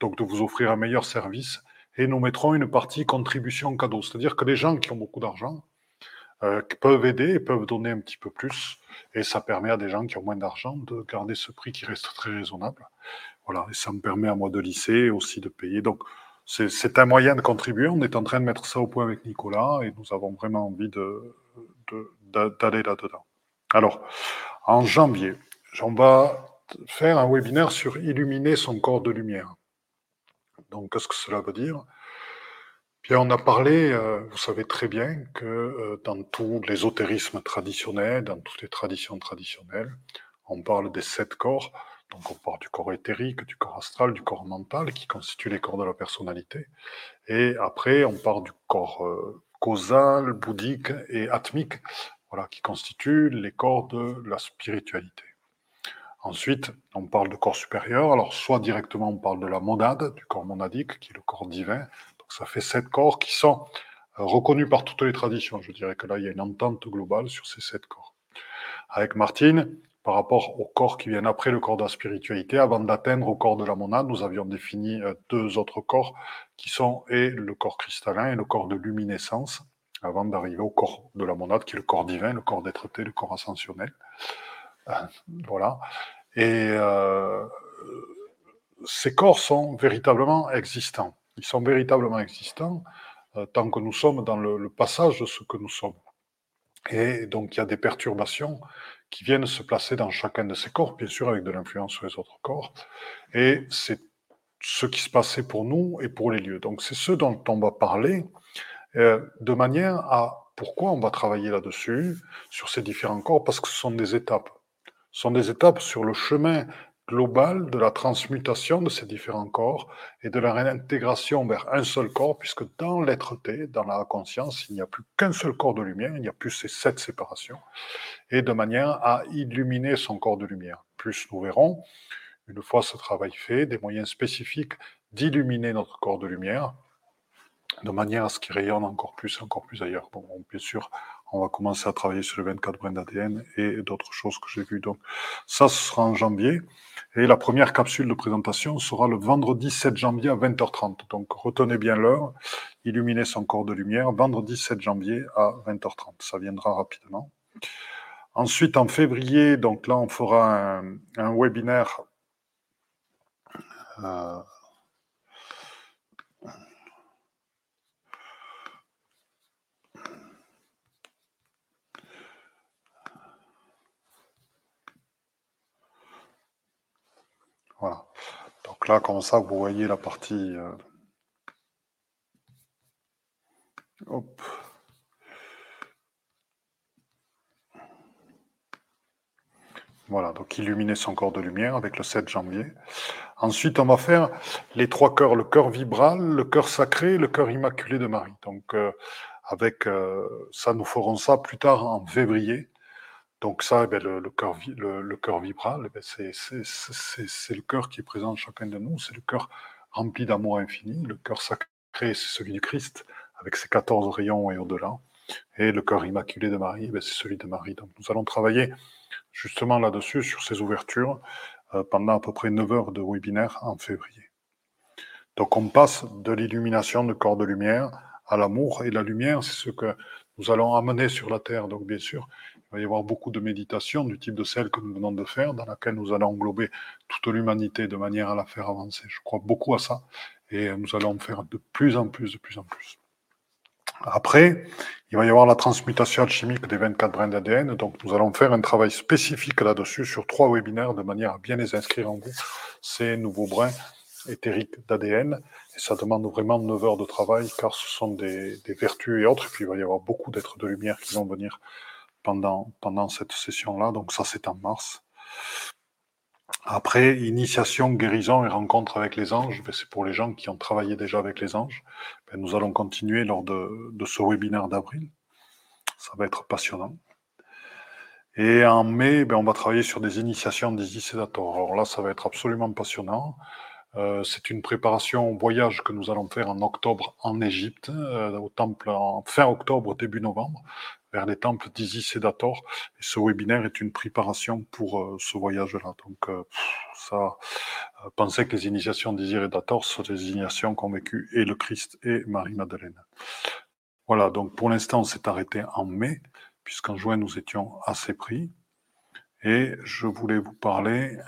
donc de vous offrir un meilleur service, et nous mettrons une partie contribution cadeau, c'est-à-dire que les gens qui ont beaucoup d'argent, euh, peuvent aider et peuvent donner un petit peu plus. Et ça permet à des gens qui ont moins d'argent de garder ce prix qui reste très raisonnable. Voilà, et ça me permet à moi de lisser aussi de payer. Donc, c'est un moyen de contribuer. On est en train de mettre ça au point avec Nicolas et nous avons vraiment envie d'aller de, là-dedans. Alors, en janvier, on va faire un webinaire sur illuminer son corps de lumière. Donc, qu'est-ce que cela veut dire? On a parlé, euh, vous savez très bien que euh, dans tout l'ésotérisme traditionnel, dans toutes les traditions traditionnelles, on parle des sept corps. Donc on parle du corps éthérique, du corps astral, du corps mental, qui constituent les corps de la personnalité. Et après, on parle du corps euh, causal, bouddhique et atmique, voilà, qui constituent les corps de la spiritualité. Ensuite, on parle de corps supérieur. Alors, soit directement, on parle de la monade, du corps monadique, qui est le corps divin. Donc, ça fait sept corps qui sont euh, reconnus par toutes les traditions. Je dirais que là, il y a une entente globale sur ces sept corps. Avec Martine, par rapport au corps qui viennent après le corps de la spiritualité. Avant d'atteindre au corps de la monade, nous avions défini euh, deux autres corps qui sont et le corps cristallin et le corps de luminescence, avant d'arriver au corps de la monade qui est le corps divin, le corps d'être-té, le corps ascensionnel. Euh, voilà. Et euh, ces corps sont véritablement existants. Ils sont véritablement existants tant que nous sommes dans le passage de ce que nous sommes. Et donc, il y a des perturbations qui viennent se placer dans chacun de ces corps, bien sûr avec de l'influence sur les autres corps. Et c'est ce qui se passait pour nous et pour les lieux. Donc c'est ce dont on va parler, euh, de manière à pourquoi on va travailler là-dessus, sur ces différents corps, parce que ce sont des étapes. Ce sont des étapes sur le chemin globale de la transmutation de ces différents corps et de leur intégration vers un seul corps, puisque dans l'être-té, dans la conscience, il n'y a plus qu'un seul corps de lumière, il n'y a plus ces sept séparations, et de manière à illuminer son corps de lumière. Plus nous verrons, une fois ce travail fait, des moyens spécifiques d'illuminer notre corps de lumière, de manière à ce qu'il rayonne encore plus, encore plus ailleurs. Bon, bien sûr, on va commencer à travailler sur les 24 brins d'ADN et d'autres choses que j'ai vues. Donc, ça, ce sera en janvier. Et la première capsule de présentation sera le vendredi 7 janvier à 20h30. Donc, retenez bien l'heure. Illuminer son corps de lumière, vendredi 7 janvier à 20h30. Ça viendra rapidement. Ensuite, en février, donc là, on fera un, webinaire euh, Voilà. Donc là, comme ça, vous voyez la partie. Euh. Voilà, donc illuminer son corps de lumière avec le 7 janvier. Ensuite, on va faire les trois cœurs, le cœur vibral, le cœur sacré, le cœur immaculé de Marie. Donc, euh, avec euh, ça, nous ferons ça plus tard en février. Donc ça, eh ben, le, cœur, vibral, eh ben, c'est le cœur qui est présent en chacun de nous, c'est le cœur rempli d'amour infini. Le cœur sacré, c'est celui du Christ, avec ses 14 rayons et au-delà. Et le cœur immaculé de Marie, eh ben, c'est celui de Marie. Donc nous allons travailler justement là-dessus, sur ces ouvertures, euh, pendant à peu près 9 heures de webinaire en février. Donc on passe de l'illumination de corps de lumière à l'amour. Et la lumière, c'est ce que nous allons amener sur la Terre. Donc bien sûr, il va y avoir beaucoup de méditations du type de celle que nous venons de faire, dans laquelle nous allons englober toute l'humanité de manière à la faire avancer. Je crois beaucoup à ça et nous allons faire de plus en plus, de plus en plus. Après, il va y avoir la transmutation alchimique des 24 brins d'ADN. Donc, nous allons faire un travail spécifique là-dessus sur trois webinaires de manière à bien les inscrire en vous, ces nouveaux brins éthériques d'ADN. Et ça demande vraiment 9 heures de travail car ce sont des, des vertus et autres. Et puis, il va y avoir beaucoup d'êtres de lumière qui vont venir pendant, pendant cette session-là. Donc ça, c'est en mars. Après, initiation, guérison et rencontre avec les anges, ben, c'est pour les gens qui ont travaillé déjà avec les anges. Ben, nous allons continuer lors de, de ce webinaire d'avril. Ça va être passionnant. Et en mai, ben, on va travailler sur des initiations des Sedator. Alors là, ça va être absolument passionnant. Euh, c'est une préparation au voyage que nous allons faire en octobre en Égypte, euh, au temple en fin octobre, début novembre vers les temples d'Isis et d'Ator. Et ce webinaire est une préparation pour euh, ce voyage-là. Donc, euh, ça, euh, pensez que les initiations d'Isis et d'Ator sont des initiations qu'ont vécu et le Christ et Marie-Madeleine. Voilà, donc pour l'instant, on s'est arrêté en mai, puisqu'en juin, nous étions assez pris. Et je voulais vous parler,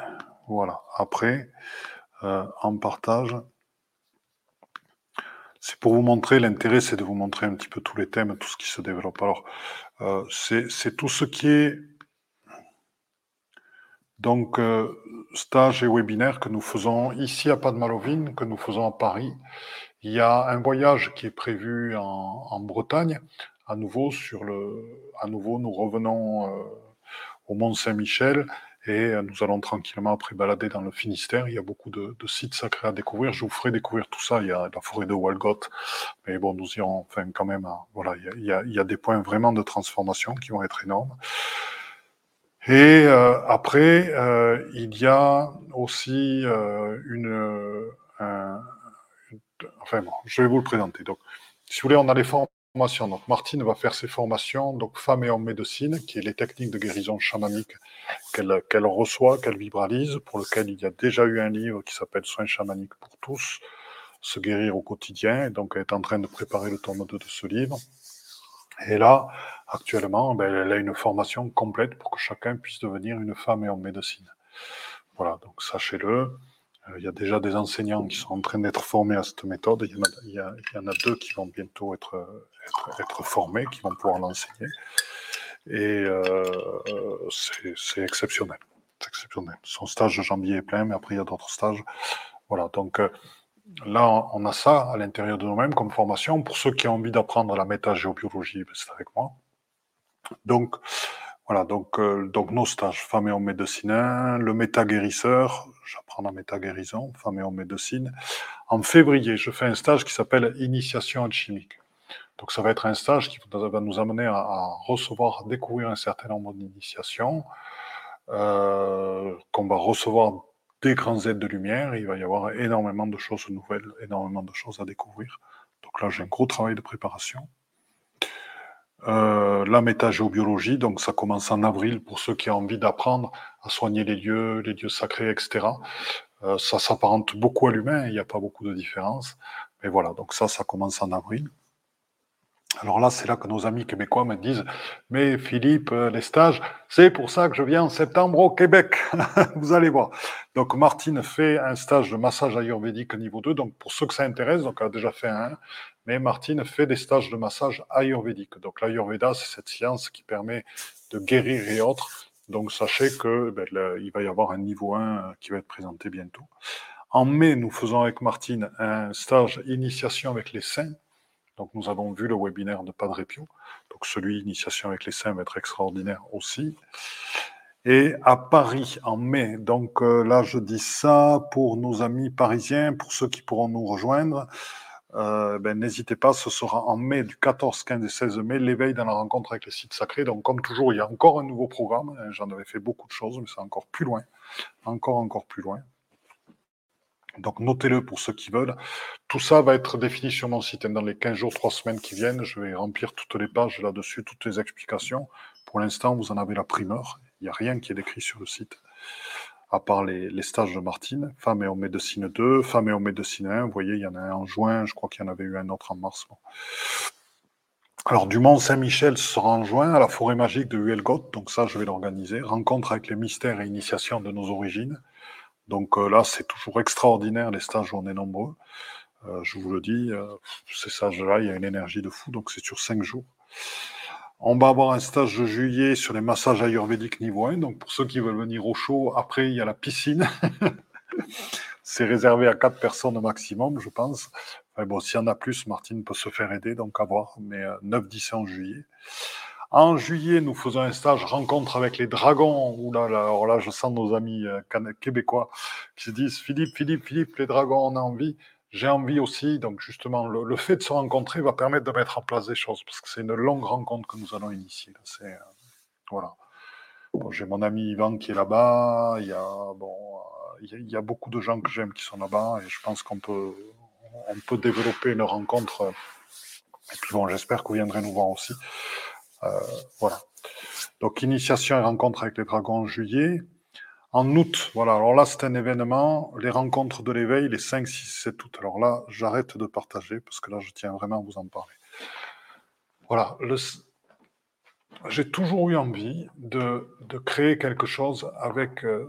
voilà, après, en partage, c'est pour vous montrer, l'intérêt c'est de vous montrer un petit peu tous les thèmes, tout ce qui se développe. Alors, euh, c'est tout ce qui est donc euh, stage et webinaire que nous faisons ici à Padmalovine, que nous faisons à Paris. Il y a un voyage qui est prévu en, Bretagne. À nouveau, sur le, à nouveau, nous revenons euh, au Mont Saint-Michel et euh, nous allons tranquillement après balader dans le Finistère. Il y a beaucoup de, sites sacrés à découvrir. Je vous ferai découvrir tout ça. Il y a la forêt de Walgot. Mais bon, nous irons enfin quand même voilà, il y, a, des points vraiment de transformation qui vont être énormes. Et euh, après, euh, il y a aussi une, enfin bon, je vais vous le présenter. Donc, si vous voulez, on a les formations. Donc, Martine va faire ses formations, donc femme et homme médecine, qui est les techniques de guérison chamanique qu'elle reçoit, qu'elle vibralise, pour lequel il y a déjà eu un livre qui s'appelle Soins chamaniques pour tous, se guérir au quotidien. Et donc, elle est en train de préparer le tome 2 de ce livre. Et là, actuellement, ben, elle a une formation complète pour que chacun puisse devenir une femme et homme médecine. Voilà, donc sachez-le. Euh, il y a déjà des enseignants qui sont en train d'être formés à cette méthode. Il y, en a, deux qui vont bientôt être, formés, qui vont pouvoir l'enseigner. Et euh, c'est exceptionnel. Exceptionnel. Son stage de janvier est plein, mais après, il y a d'autres stages. Voilà, donc euh, là, on a ça à l'intérieur de nous-mêmes comme formation. Pour ceux qui ont envie d'apprendre la métagéobiologie, ben, c'est avec moi. Donc, voilà, donc, euh, donc nos stages, hommes médecins, le méta-guérisseur, j'apprends la méta-guérison, médecine. En février, je fais un stage qui s'appelle Initiation alchimique. Donc ça va être un stage qui va nous amener à, recevoir, à découvrir un certain nombre d'initiations, euh, qu'on va recevoir des grands aides de lumière. Il va y avoir énormément de choses nouvelles, énormément de choses à découvrir. Donc là, j'ai un gros travail de préparation. Euh, la métagéobiologie, donc ça commence en avril pour ceux qui ont envie d'apprendre à soigner les lieux, les lieux sacrés, etc. Euh, ça s'apparente beaucoup à l'humain, il n'y a pas beaucoup de différence. Mais voilà, donc ça, ça commence en avril. Alors là, c'est là que nos amis québécois me disent Mais Philippe, euh, les stages, c'est pour ça que je viens en septembre au Québec. Vous allez voir. Donc, Martine fait un stage de massage ayurvédique niveau 2. Donc, pour ceux que ça intéresse, donc elle a déjà fait un, mais Martine fait des stages de massage ayurvédique. Donc, l'ayurveda, c'est cette science qui permet de guérir et autres. Donc, sachez que ben, il va y avoir un niveau 1 euh, qui va être présenté bientôt. En mai, nous faisons avec Martine un stage initiation avec les saints. Donc nous avons vu le webinaire de Padre Pio. Donc celui Initiation avec les saints va être extraordinaire aussi. Et à Paris en mai, donc euh, là je dis ça pour nos amis parisiens, pour ceux qui pourront nous rejoindre, euh, ben, n'hésitez pas, ce sera en mai du 14, 15 et 16 mai, l'éveil dans la rencontre avec les sites sacrés. Donc comme toujours, il y a encore un nouveau programme. J'en avais fait beaucoup de choses, mais c'est encore plus loin. Encore, encore plus loin. Donc notez-le pour ceux qui veulent. Tout ça va être défini sur mon site. Dans les 15 jours, 3 semaines qui viennent, je vais remplir toutes les pages là-dessus, toutes les explications. Pour l'instant, vous en avez la primeur. Il n'y a rien qui est décrit sur le site, à part les, stages de Martine. Femme et homme médecine 2, femme et homme médecine 1. Vous voyez, il y en a un en juin, je crois qu'il y en avait eu un autre en mars. Alors, du Mont Saint-Michel sera en juin à la forêt magique de Huelgoth. Donc ça, je vais l'organiser. Rencontre avec les mystères et initiations de nos origines. Donc euh, là, c'est toujours extraordinaire les stages on est nombreux. Euh, je vous le dis, euh, ces stages-là, il y a une énergie de fou, donc c'est sur cinq jours. On va avoir un stage de juillet sur les massages ayurvédiques niveau 1. Donc pour ceux qui veulent venir au chaud, après il y a la piscine. c'est réservé à quatre personnes au maximum, je pense. bon, s'il y en a plus, Martine peut se faire aider, donc à voir. Mais 9-10 en juillet. En juillet, nous faisons un stage rencontre avec les dragons. Ouh là, là, alors là, je sens nos amis euh, québécois qui se disent Philippe, Philippe, Philippe, les dragons, on a envie. J'ai envie aussi. Donc, justement, le, fait de se rencontrer va permettre de mettre en place des choses parce que c'est une longue rencontre que nous allons initier. C'est, euh, voilà. j'ai mon ami Yvan qui est là-bas. Il y a, bon, euh, il y a, beaucoup de gens que j'aime qui sont là-bas et je pense qu'on peut, on peut développer une rencontre. Et puis bon, j'espère que vous viendrez nous voir aussi. Euh, voilà. Donc, initiation et rencontre avec les dragons en juillet. En août, voilà, alors là, c'est un événement, les rencontres de l'éveil, les 5, 6, 7 août. Alors là, j'arrête de partager parce que là, je tiens vraiment à vous en parler. Voilà, j'ai toujours eu envie de, de, créer quelque chose avec, euh,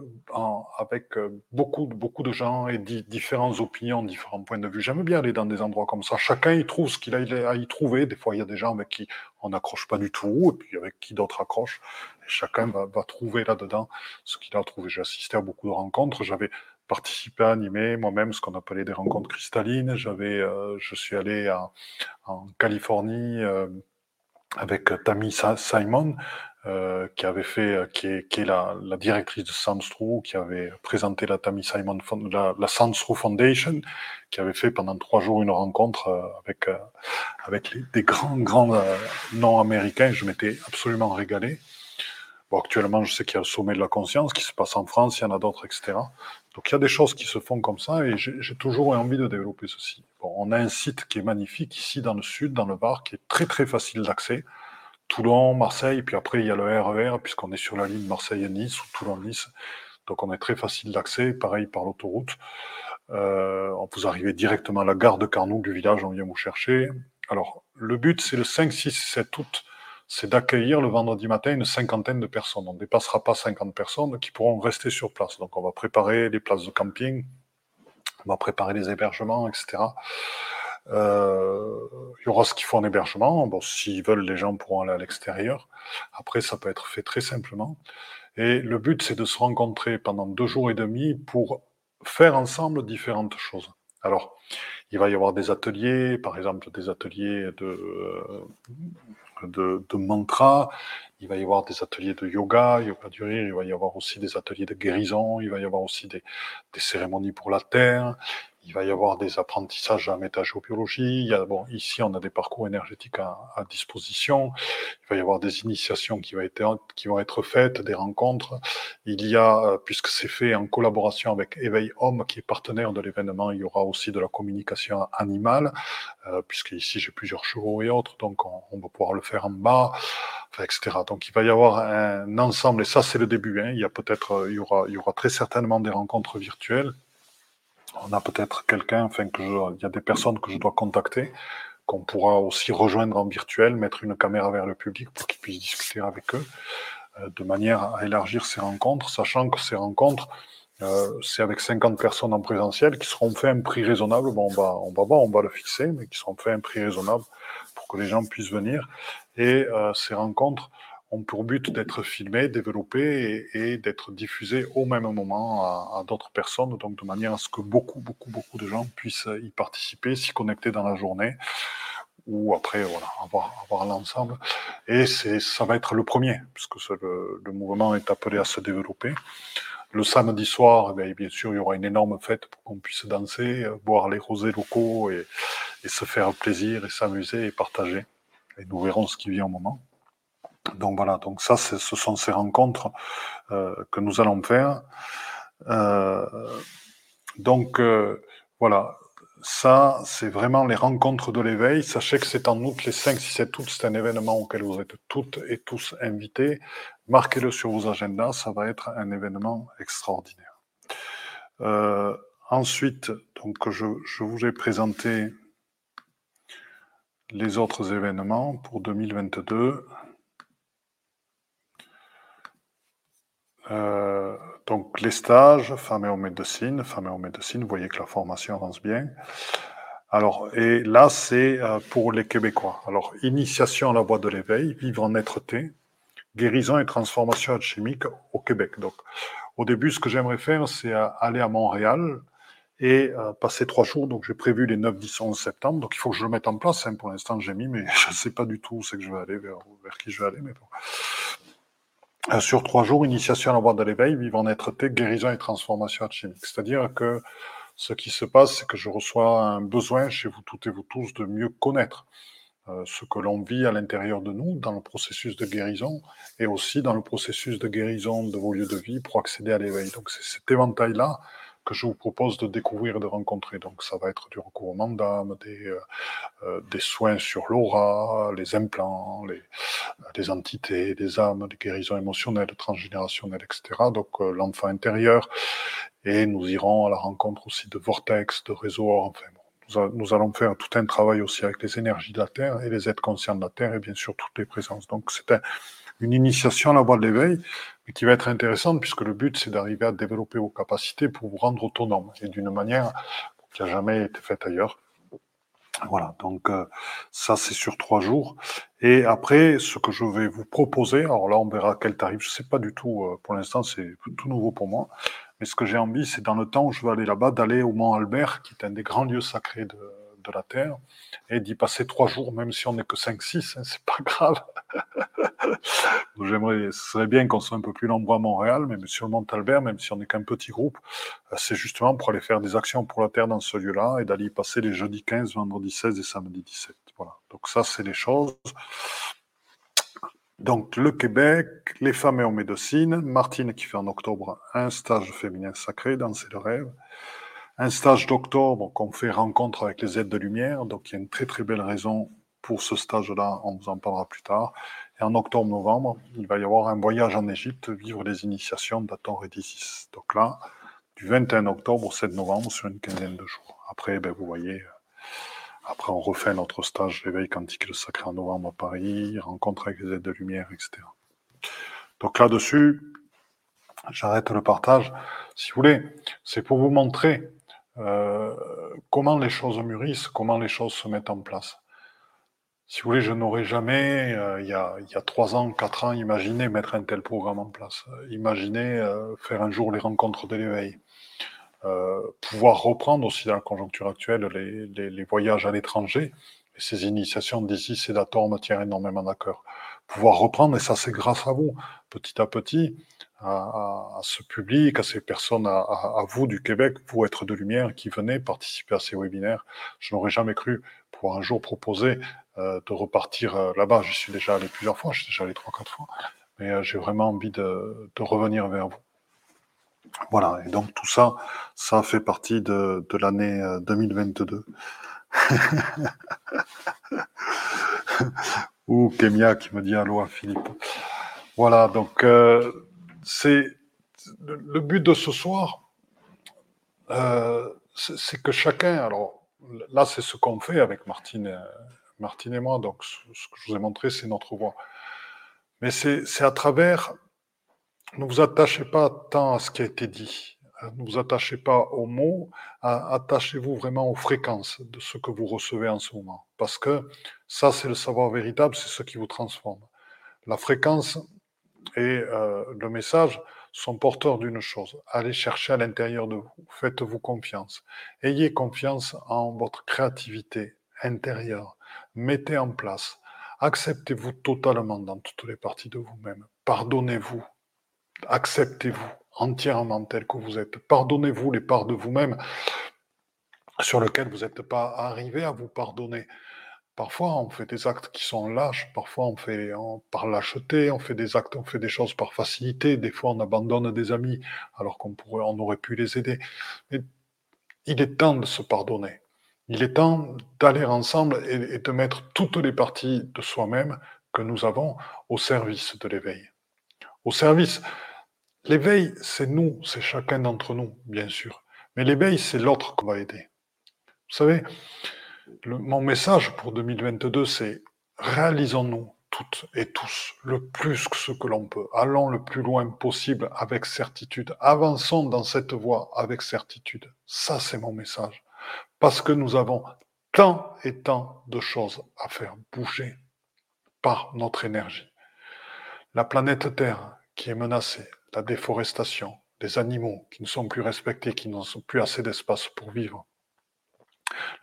avec euh, beaucoup, beaucoup de gens et différentes opinions, différents points de vue. J'aime bien aller dans des endroits comme ça. Chacun y trouve ce qu'il a à y trouver. Des fois, il y a des gens avec qui on n'accroche pas du tout, et puis avec qui d'autres accrochent. Et chacun va, va trouver là-dedans ce qu'il a trouvé. J'ai assisté à beaucoup de rencontres. J'avais participé à animer moi-même ce qu'on appelait des rencontres cristallines. J'avais, euh, je suis allé à, en Californie avec Tammy Simon, euh, qui avait fait, euh, qui est, la, directrice de Sandstro, qui avait présenté la Tammy Simon, la, la Foundation, qui avait fait pendant trois jours une rencontre euh, avec euh, avec des grands grands noms américains. Je m'étais absolument régalé. Bon, actuellement, je sais qu'il y a le sommet de la conscience qui se passe en France, il y en a d'autres, etc. Donc il y a des choses qui se font comme ça et j'ai toujours envie de développer ceci. On a un site qui est magnifique ici dans le sud, dans le Var, qui est très très facile d'accès. Toulon, Marseille, puis après il y a le RER, e puisqu'on est sur la ligne Marseille-Nice ou Toulon-Nice. Donc on est très facile d'accès, pareil par l'autoroute. Euh, vous arrivez directement à la gare de Carnoux du village, on vient vous chercher. Alors, le but, c'est le 5, 6, 7 août, c'est d'accueillir le vendredi matin une cinquantaine de personnes. On ne dépassera pas 50 personnes qui pourront rester sur place. Donc, on va préparer les places de camping, on va préparer les hébergements, etc. Euh, il y aura ce qu'il faut en hébergement. Bon, s'ils veulent, les gens pourront aller à l'extérieur. Après, ça peut être fait très simplement. Et le but, c'est de se rencontrer pendant deux jours et demi pour faire ensemble différentes choses. Alors, il va y avoir des ateliers, par exemple des ateliers de, euh, de, de mantra, il va y avoir des ateliers de yoga, yoga du rire, il va y avoir aussi des ateliers de guérison, il va y avoir aussi des, des cérémonies pour la terre, il va y avoir des apprentissages à métagéobiologie. Il y a, bon, ici, on a des parcours énergétiques à, disposition. Il va y avoir des initiations qui vont, être, faites, des rencontres. Il y a, euh, puisque c'est fait en collaboration avec Éveil Homme, qui est partenaire de l'événement, il y aura aussi de la communication animale, euh, puisque ici, j'ai plusieurs chevaux et autres, donc on, va pouvoir le faire en bas, etc. Donc, il va y avoir un ensemble, et ça, c'est le début. Hein. Il y a peut-être, euh, il y aura, il y aura très certainement des rencontres virtuelles on a peut-être quelqu'un, enfin il y a des personnes que je dois contacter, qu'on pourra aussi rejoindre en virtuel, mettre une caméra vers le public pour qu'ils puissent discuter avec eux, euh, de manière à élargir ces rencontres, sachant que ces rencontres, euh, c'est avec 50 personnes en présentiel qui seront fait un prix raisonnable. Bon, on va, on va voir, on va le fixer, mais qui seront fait un prix raisonnable pour que les gens puissent venir. Et euh, ces rencontres ont pour but d'être filmés, développés et, d'être diffusés au même moment à, d'autres personnes, donc de manière à ce que beaucoup, beaucoup, beaucoup de gens puissent y participer, s'y connecter dans la journée ou après voilà, avoir, l'ensemble. Et ça va être le premier, puisque le, mouvement est appelé à se développer. Le samedi soir, eh bien, bien, sûr, il y aura une énorme fête pour qu'on puisse danser, boire les rosés locaux et, et se faire plaisir et s'amuser et partager. Et nous verrons ce qui vient au moment. Donc voilà, donc ça, ce sont ces rencontres euh, que nous allons faire. Euh, donc euh, voilà, ça, c'est vraiment les rencontres de l'éveil. Sachez que c'est en août, les 5, 6, 7 août, c'est un événement auquel vous êtes toutes et tous invités. Marquez-le sur vos agendas, ça va être un événement extraordinaire. Ensuite, donc je, je vous ai présenté les autres événements pour 2022. Euh, donc les stages, femmes et hommes médecine, femmes et hommes médecine, vous voyez que la formation avance bien. Alors, et là, c'est euh, pour les Québécois. Alors, initiation à la voie de l'éveil, vivre en être-té, guérison et transformation alchimique au Québec. Donc, au début, ce que j'aimerais faire, c'est euh, aller à Montréal et passer trois jours. Donc, j'ai prévu les 9, 10, 11 septembre. Donc, il faut que je le mette en place. Hein. Pour l'instant, j'ai mis, mais je ne sais pas du tout où c'est que je vais aller, vers, vers qui je vais aller. Mais bon. Euh, sur trois jours, initiation à la voie de l'éveil, vivant en être guérison et transformation alchimique. C'est-à-dire que ce qui se passe, c'est que je reçois un besoin chez vous toutes et vous tous de mieux connaître euh, ce que l'on vit à l'intérieur de nous dans le processus de guérison et aussi dans le processus de guérison de vos lieux de vie pour accéder à l'éveil. Donc c'est cet éventail-là que je vous propose de découvrir et de rencontrer. Donc ça va être du recouvrement d'âme, des, euh, euh, des soins sur l'aura, les implants, les, les entités, des âmes, des guérisons émotionnelles, transgénérationnelles, etc. Donc euh, l'enfant intérieur. Et nous irons à la rencontre aussi de vortex, de réseaux, enfin nous, allons faire tout un travail aussi avec les énergies de la Terre et les êtres conscients de la Terre et bien sûr toutes les présences. Donc c'est un, une initiation à la voie de l'éveil, mais qui va être intéressante puisque le but, c'est d'arriver à développer vos capacités pour vous rendre autonome et d'une manière qui n'a jamais été faite ailleurs. Voilà, donc euh, ça c'est sur trois jours. Et après, ce que je vais vous proposer, alors là on verra quel tarif, je ne sais pas du tout, euh, pour l'instant c'est tout nouveau pour moi, mais ce que j'ai envie, c'est dans le temps où je vais aller là-bas, d'aller au Mont Albert, qui est un des grands lieux sacrés de, de la Terre, et d'y passer trois jours, même si on n'est que 5-6, hein, c'est pas grave. J'aimerais, ce serait bien qu'on soit un peu plus nombreux à Montréal, mais sur le Mont Albert, même si on n'est qu'un petit groupe, euh, c'est justement pour aller faire des actions pour la Terre dans ce lieu-là et d'aller y passer les jeudis 15, vendredi 16 et samedi 17. Voilà. Donc ça, c'est les choses. Donc le Québec, les femmes et en médecine, Martine qui fait en octobre un stage féminin sacré, danser le rêve, un stage d'octobre qu'on fait rencontre avec les aides de lumière, donc il y a une très très belle raison pour ce stage-là, on vous en parlera plus tard. Et en octobre-novembre, il va y avoir un voyage en Égypte, vivre les initiations d'Ator et. Donc là, du 21 octobre au 7 novembre, sur une quinzaine de jours. Après, ben, vous voyez, après, on refait notre stage d'éveil quantique le sacré en novembre à Paris, rencontre avec les aides de lumière, etc. Donc là-dessus, j'arrête le partage. Si vous voulez, c'est pour vous montrer euh, comment les choses mûrissent, comment les choses se mettent en place. Si vous voulez, je n'aurais jamais, euh, il, y a, il, y a, trois ans, quatre ans, imaginé mettre un tel programme en place. Imaginez euh, faire un jour les rencontres de l'éveil. Euh, pouvoir reprendre aussi dans la conjoncture actuelle les, les, voyages à l'étranger. Et ces initiations d'ici, c'est me tiennent énormément à cœur. Pouvoir reprendre, et ça c'est grâce à vous, petit à petit, à, ce public, à ces personnes, à, vous du Québec, vous être de lumière, qui venez participer à ces webinaires. Je n'aurais jamais cru pouvoir un jour proposer euh, de repartir euh, là-bas. J'y suis déjà allé plusieurs fois, je suis déjà allé trois, quatre fois, mais euh, j'ai vraiment envie de, revenir vers vous. Voilà, et donc tout ça, ça fait partie de, l'année 2022. Ou Kémia qui me dit allô à Philippe. Voilà, donc c'est le but de ce soir, euh, c'est que chacun, alors là c'est ce qu'on fait avec Martine, euh, Martine et moi, donc ce que je vous ai montré c'est notre voix. Mais c'est à travers ne vous attachez pas tant à ce qui a été dit. Euh, ne vous attachez pas aux mots, attachez-vous vraiment aux fréquences de ce que vous recevez en ce moment. Parce que ça, c'est le savoir véritable, c'est ce qui vous transforme. La fréquence et euh, le message sont porteurs d'une chose. Allez chercher à l'intérieur de vous. Faites-vous confiance. Ayez confiance en votre créativité intérieure. Mettez en place. Acceptez-vous totalement dans toutes les parties de vous-même. Pardonnez-vous acceptez-vous entièrement tel que vous êtes. Pardonnez-vous les parts de vous-même sur lesquelles vous n'êtes pas arrivé à vous pardonner. Parfois, on fait des actes qui sont lâches, parfois on fait par lâcheté, on fait des actes, on fait des choses par facilité, des fois on abandonne des amis alors qu'on pourrait, on aurait pu les aider. Il est temps de se pardonner. Il est temps d'aller ensemble et de mettre toutes les parties de soi-même que nous avons au service de l'éveil. Au service L'éveil, c'est nous, c'est chacun d'entre nous, bien sûr. Mais l'éveil, c'est l'autre qu'on va aider. Vous savez, mon message pour 2022, c'est réalisons-nous toutes et tous le plus que ce que l'on peut. Allons le plus loin possible avec certitude. Avançons dans cette voie avec certitude. Ça, c'est mon message. Parce que nous avons tant et tant de choses à faire bouger par notre énergie. La planète Terre qui est menacée, la déforestation, les animaux qui ne sont plus respectés, qui n'ont plus assez d'espace pour vivre,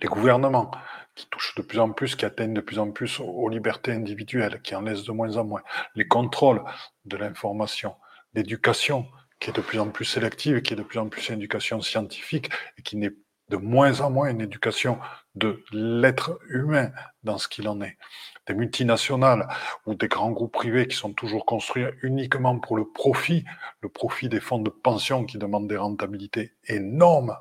les gouvernements qui touchent de plus en plus, qui atteignent de plus en plus aux libertés individuelles, qui en laissent de moins en moins, les contrôles de l'information, l'éducation qui est de plus en plus sélective, qui est de plus en plus une éducation scientifique et qui n'est de moins en moins une éducation de l'être humain dans ce qu'il en est. Des multinationales ou des grands groupes privés qui sont toujours construits uniquement pour le profit, le profit des fonds de pension qui demandent des rentabilités énormes,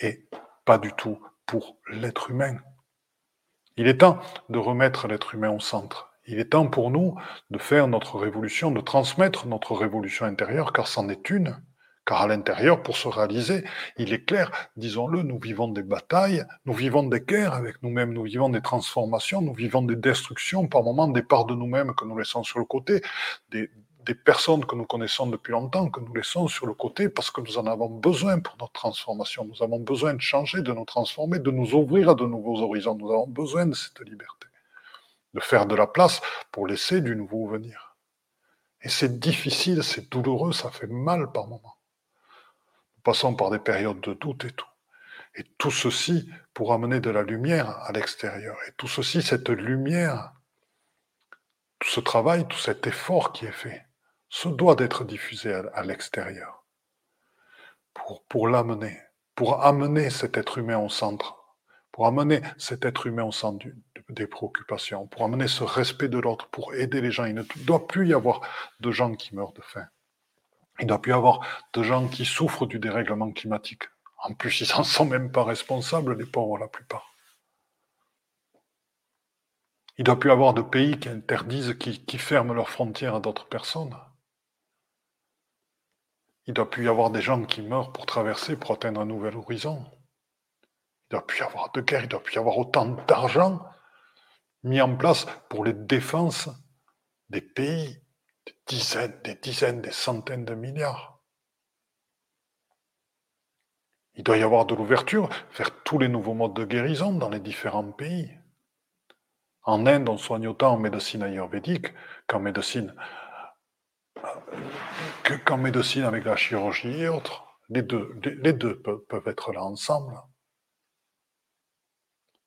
et pas du tout pour l'être humain. Il est temps de remettre l'être humain au centre. Il est temps pour nous de faire notre révolution, de transmettre notre révolution intérieure, car c'en est une. Car à l'intérieur, pour se réaliser, il est clair, disons-le, nous vivons des batailles, nous vivons des guerres avec nous-mêmes, nous vivons des transformations, nous vivons des destructions, par moments des parts de nous-mêmes que nous laissons sur le côté, des, des personnes que nous connaissons depuis longtemps, que nous laissons sur le côté parce que nous en avons besoin pour notre transformation. Nous avons besoin de changer, de nous transformer, de nous ouvrir à de nouveaux horizons. Nous avons besoin de cette liberté, de faire de la place pour laisser du nouveau venir. Et c'est difficile, c'est douloureux, ça fait mal par moments passons par des périodes de doute et tout. Et tout ceci pour amener de la lumière à l'extérieur. Et tout ceci, cette lumière, tout ce travail, tout cet effort qui est fait, se doit d'être diffusé à, l'extérieur. Pour, pour l'amener, pour amener cet être humain au centre, pour amener cet être humain au centre des préoccupations, pour amener ce respect de l'autre, pour aider les gens. Il ne doit plus y avoir de gens qui meurent de faim. Il ne doit plus y avoir de gens qui souffrent du dérèglement climatique. En plus, ils n'en sont même pas responsables, les pauvres, la plupart. Il ne doit plus y avoir de pays qui interdisent, qui, qui ferment leurs frontières à d'autres personnes. Il doit plus y avoir des gens qui meurent pour traverser, pour atteindre un nouvel horizon. Il doit plus y avoir de guerre, il doit plus y avoir autant d'argent mis en place pour les défenses des pays, des dizaines, des dizaines, des centaines de milliards. Il doit y avoir de l'ouverture vers tous les nouveaux modes de guérison dans les différents pays. En Inde, on soigne autant en médecine ayurvédique qu'en médecine qu'en médecine avec la chirurgie et autres. Les deux, les deux peuvent être là ensemble.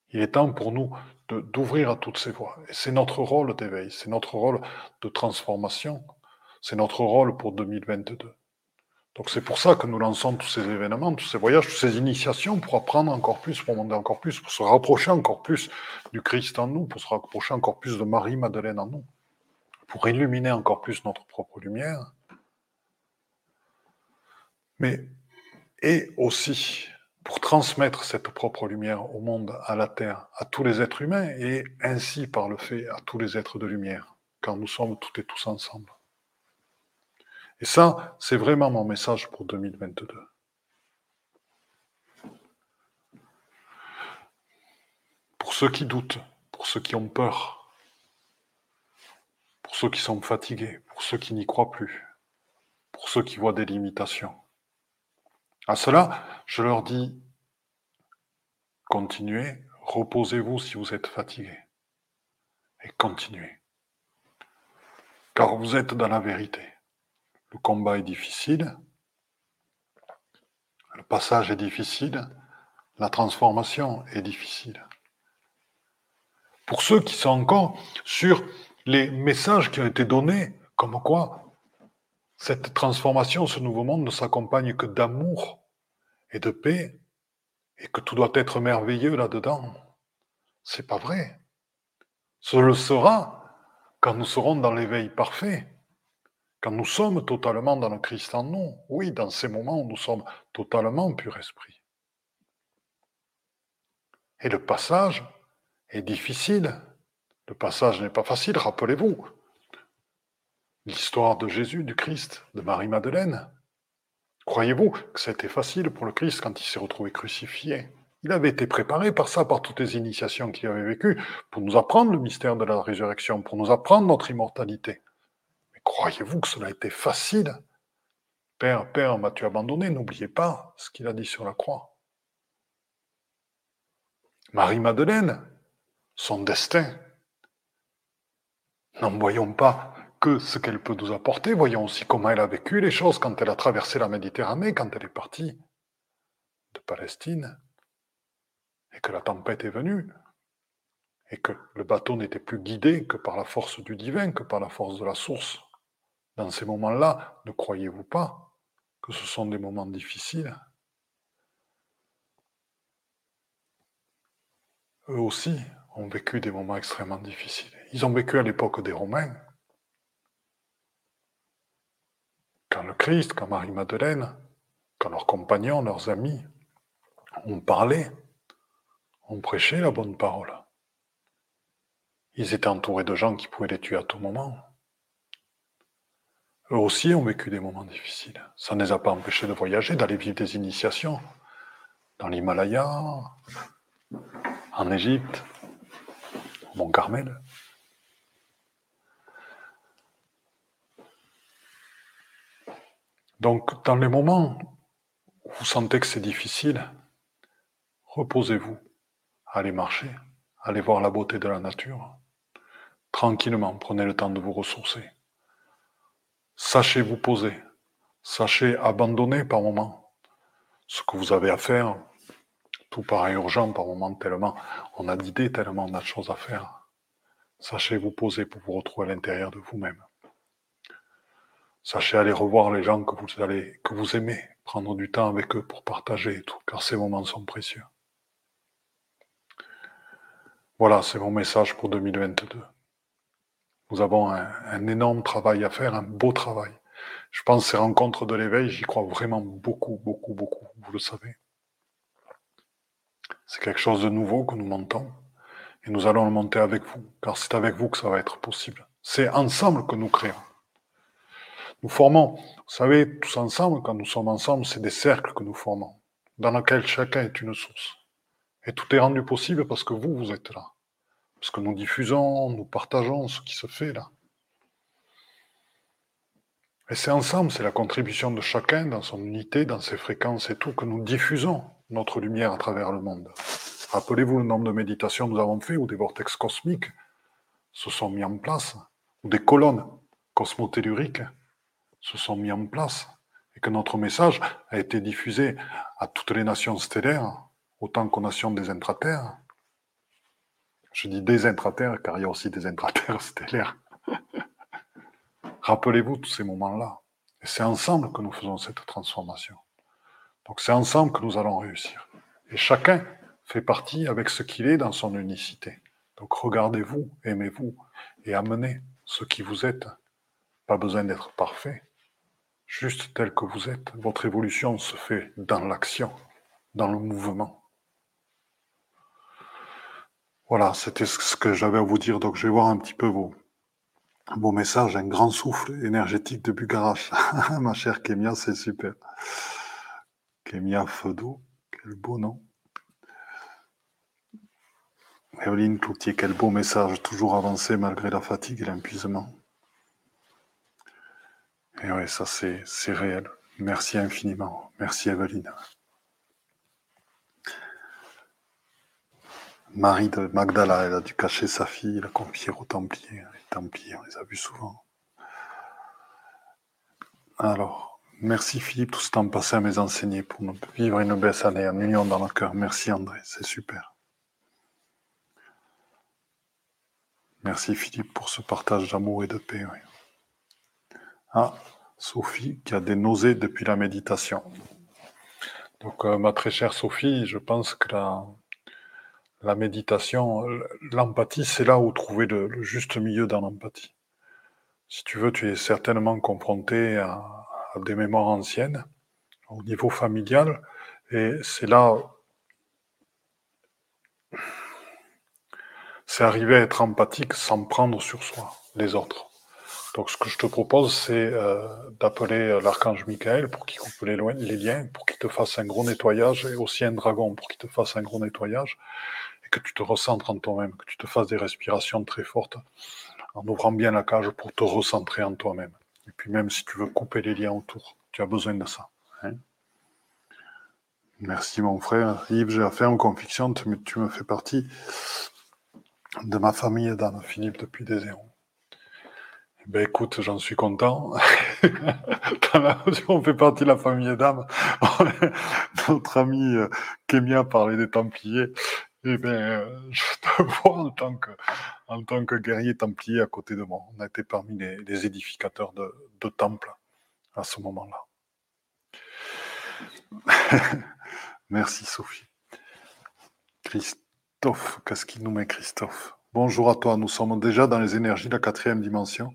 Il est temps pour nous d'ouvrir à toutes ces voies. Et c'est notre rôle d'éveil, c'est notre rôle de transformation, c'est notre rôle pour 2022. Donc c'est pour ça que nous lançons tous ces événements, tous ces voyages, toutes ces initiations pour apprendre encore plus, pour monter encore plus, pour se rapprocher encore plus du Christ en nous, pour se rapprocher encore plus de Marie-Madeleine en nous pour illuminer encore plus notre propre lumière, mais et aussi pour transmettre cette propre lumière au monde, à la terre, à tous les êtres humains, et ainsi par le fait à tous les êtres de lumière, car nous sommes toutes et tous ensemble. Et ça, c'est vraiment mon message pour 2022. Pour ceux qui doutent, pour ceux qui ont peur, pour ceux qui sont fatigués, pour ceux qui n'y croient plus, pour ceux qui voient des limitations. À cela, je leur dis, continuez, reposez-vous si vous êtes fatigués, et continuez. Car vous êtes dans la vérité. Le combat est difficile, le passage est difficile, la transformation est difficile. Pour ceux qui sont encore sur les messages qui ont été donnés, comme quoi cette transformation, ce nouveau monde ne s'accompagne que d'amour et de paix, et que tout doit être merveilleux là-dedans. C'est pas vrai. Ce le sera quand nous serons dans l'éveil parfait, quand nous sommes totalement dans le Christ en nous. Oui, dans ces moments où nous sommes totalement pur esprit. Et le passage est difficile. Le passage n'est pas facile, rappelez-vous. L'histoire de Jésus, du Christ, de Marie-Madeleine. Croyez-vous que c'était facile pour le Christ quand il s'est retrouvé crucifié? Il avait été préparé par ça, par toutes les initiations qu'il avait vécues, pour nous apprendre le mystère de la résurrection, pour nous apprendre notre immortalité. Mais croyez-vous que cela a été facile? Père, Père, m'as-tu abandonné? N'oubliez pas ce qu'il a dit sur la croix. Marie-Madeleine, son destin, N'en voyons pas que ce qu'elle peut nous apporter, voyons aussi comment elle a vécu les choses quand elle a traversé la Méditerranée, quand elle est partie de Palestine, et que la tempête est venue, et que le bateau n'était plus guidé que par la force du divin, que par la force de la source. Dans ces moments-là, ne croyez-vous pas que ce sont des moments difficiles? Eux aussi ont vécu des moments extrêmement difficiles. Ils ont vécu à l'époque des Romains. Quand le Christ, quand Marie-Madeleine, quand leurs compagnons, leurs amis ont parlé, ont prêché la bonne parole. Ils étaient entourés de gens qui pouvaient les tuer à tout moment. Eux aussi ont vécu des moments difficiles. Ça ne les a pas empêchés de voyager, d'aller vivre des initiations dans l'Himalaya, en Égypte, Mont Carmel. Donc, dans les moments où vous sentez que c'est difficile, reposez-vous, allez marcher, allez voir la beauté de la nature. Tranquillement, prenez le temps de vous ressourcer. Sachez vous poser, sachez abandonner par moment ce que vous avez à faire, tout paraît urgent par moment tellement on a d'idées, tellement on a de choses à faire. Sachez vous poser pour vous retrouver à l'intérieur de vous-même. Sachez aller revoir les gens que vous aimez, prendre du temps avec eux pour partager et tout, car ces moments sont précieux. Voilà, c'est mon message pour 2022. Nous avons un, énorme travail à faire, un beau travail. Je pense que ces rencontres de l'éveil, j'y crois vraiment beaucoup, beaucoup, beaucoup, vous le savez. C'est quelque chose de nouveau que nous montons et nous allons le monter avec vous, car c'est avec vous que ça va être possible. C'est ensemble que nous créons. Nous formons, vous savez, tous ensemble, quand nous sommes ensemble, c'est des cercles que nous formons, dans lesquels chacun est une source. Et tout est rendu possible parce que vous, vous êtes là. Parce que nous diffusons, nous partageons ce qui se fait là. Et c'est ensemble, c'est la contribution de chacun dans son unité, dans ses fréquences et tout, que nous diffusons notre lumière à travers le monde. Rappelez-vous le nombre de méditations que nous avons fait où des vortex cosmiques se sont mis en place, ou des colonnes cosmotelluriques se sont mis en place, et que notre message a été diffusé à toutes les nations stellaires, autant qu'aux nations des intraterres. Je dis des intraterres, car il y a aussi des intraterres stellaires. Rappelez-vous tous ces moments-là. Et c'est ensemble que nous faisons cette transformation. Donc c'est ensemble que nous allons réussir. Et chacun fait partie avec ce qu'il est dans son unicité. Donc regardez-vous, aimez-vous et amenez ce qui vous êtes. Pas besoin d'être parfait, juste tel que vous êtes. Votre évolution se fait dans l'action, dans le mouvement. Voilà, c'était ce que j'avais à vous dire. Donc, je vais voir un petit peu vos, vos messages. Un grand souffle énergétique de Bugarache. Ma chère Kémia, c'est super. Kémia Fedo, quel beau nom. Eoline Cloutier, quel beau message, toujours avancé malgré la fatigue et l'épuisement. Et oui, ça c'est réel. Merci infiniment. Merci Evelyne. Marie de Magdala, elle a dû cacher sa fille, la confier aux Templiers. Les Templiers, on les a vus souvent. Alors, merci Philippe, tout ce temps passé à mes enseignés pour nous vivre une belle année en union dans le cœur. Merci André, c'est super. Merci Philippe pour ce partage d'amour et de paix. Ah, Sophie qui a des nausées depuis la méditation. Donc, euh, ma très chère Sophie, je pense que la, la méditation, l'empathie, c'est là où trouver le, juste milieu dans l'empathie. Si tu veux, tu es certainement confronté à, des mémoires anciennes au niveau familial, et c'est là, c'est arriver à être empathique sans prendre sur soi les autres. Donc, ce que je te propose, c'est euh, d'appeler l'archange Michael pour qu'il coupe les, liens, pour qu'il te fasse un gros nettoyage, et aussi un dragon pour qu'il te fasse un gros nettoyage, que tu te recentres en toi-même, que tu te fasses des respirations très fortes, en ouvrant bien la cage pour te recentrer en toi-même. Et puis même si tu veux couper les liens autour, tu as besoin de ça. Hein. Merci mon frère. Yves, j'ai affaire en conviction, tu me fais partie de ma famille dans Philippe depuis des années. Ben écoute, j'en suis content. on fait partie de la famille d'âme. Notre ami euh, Kémia parlait des Templiers. Eh bien, euh, je te vois en tant que, en tant que guerrier templier à côté de moi. On a été parmi les, édificateurs de, temples à ce moment-là. Merci Sophie. Christophe, qu'est-ce qu'il nous met Christophe? Bonjour à toi, nous sommes déjà dans les énergies de la quatrième dimension.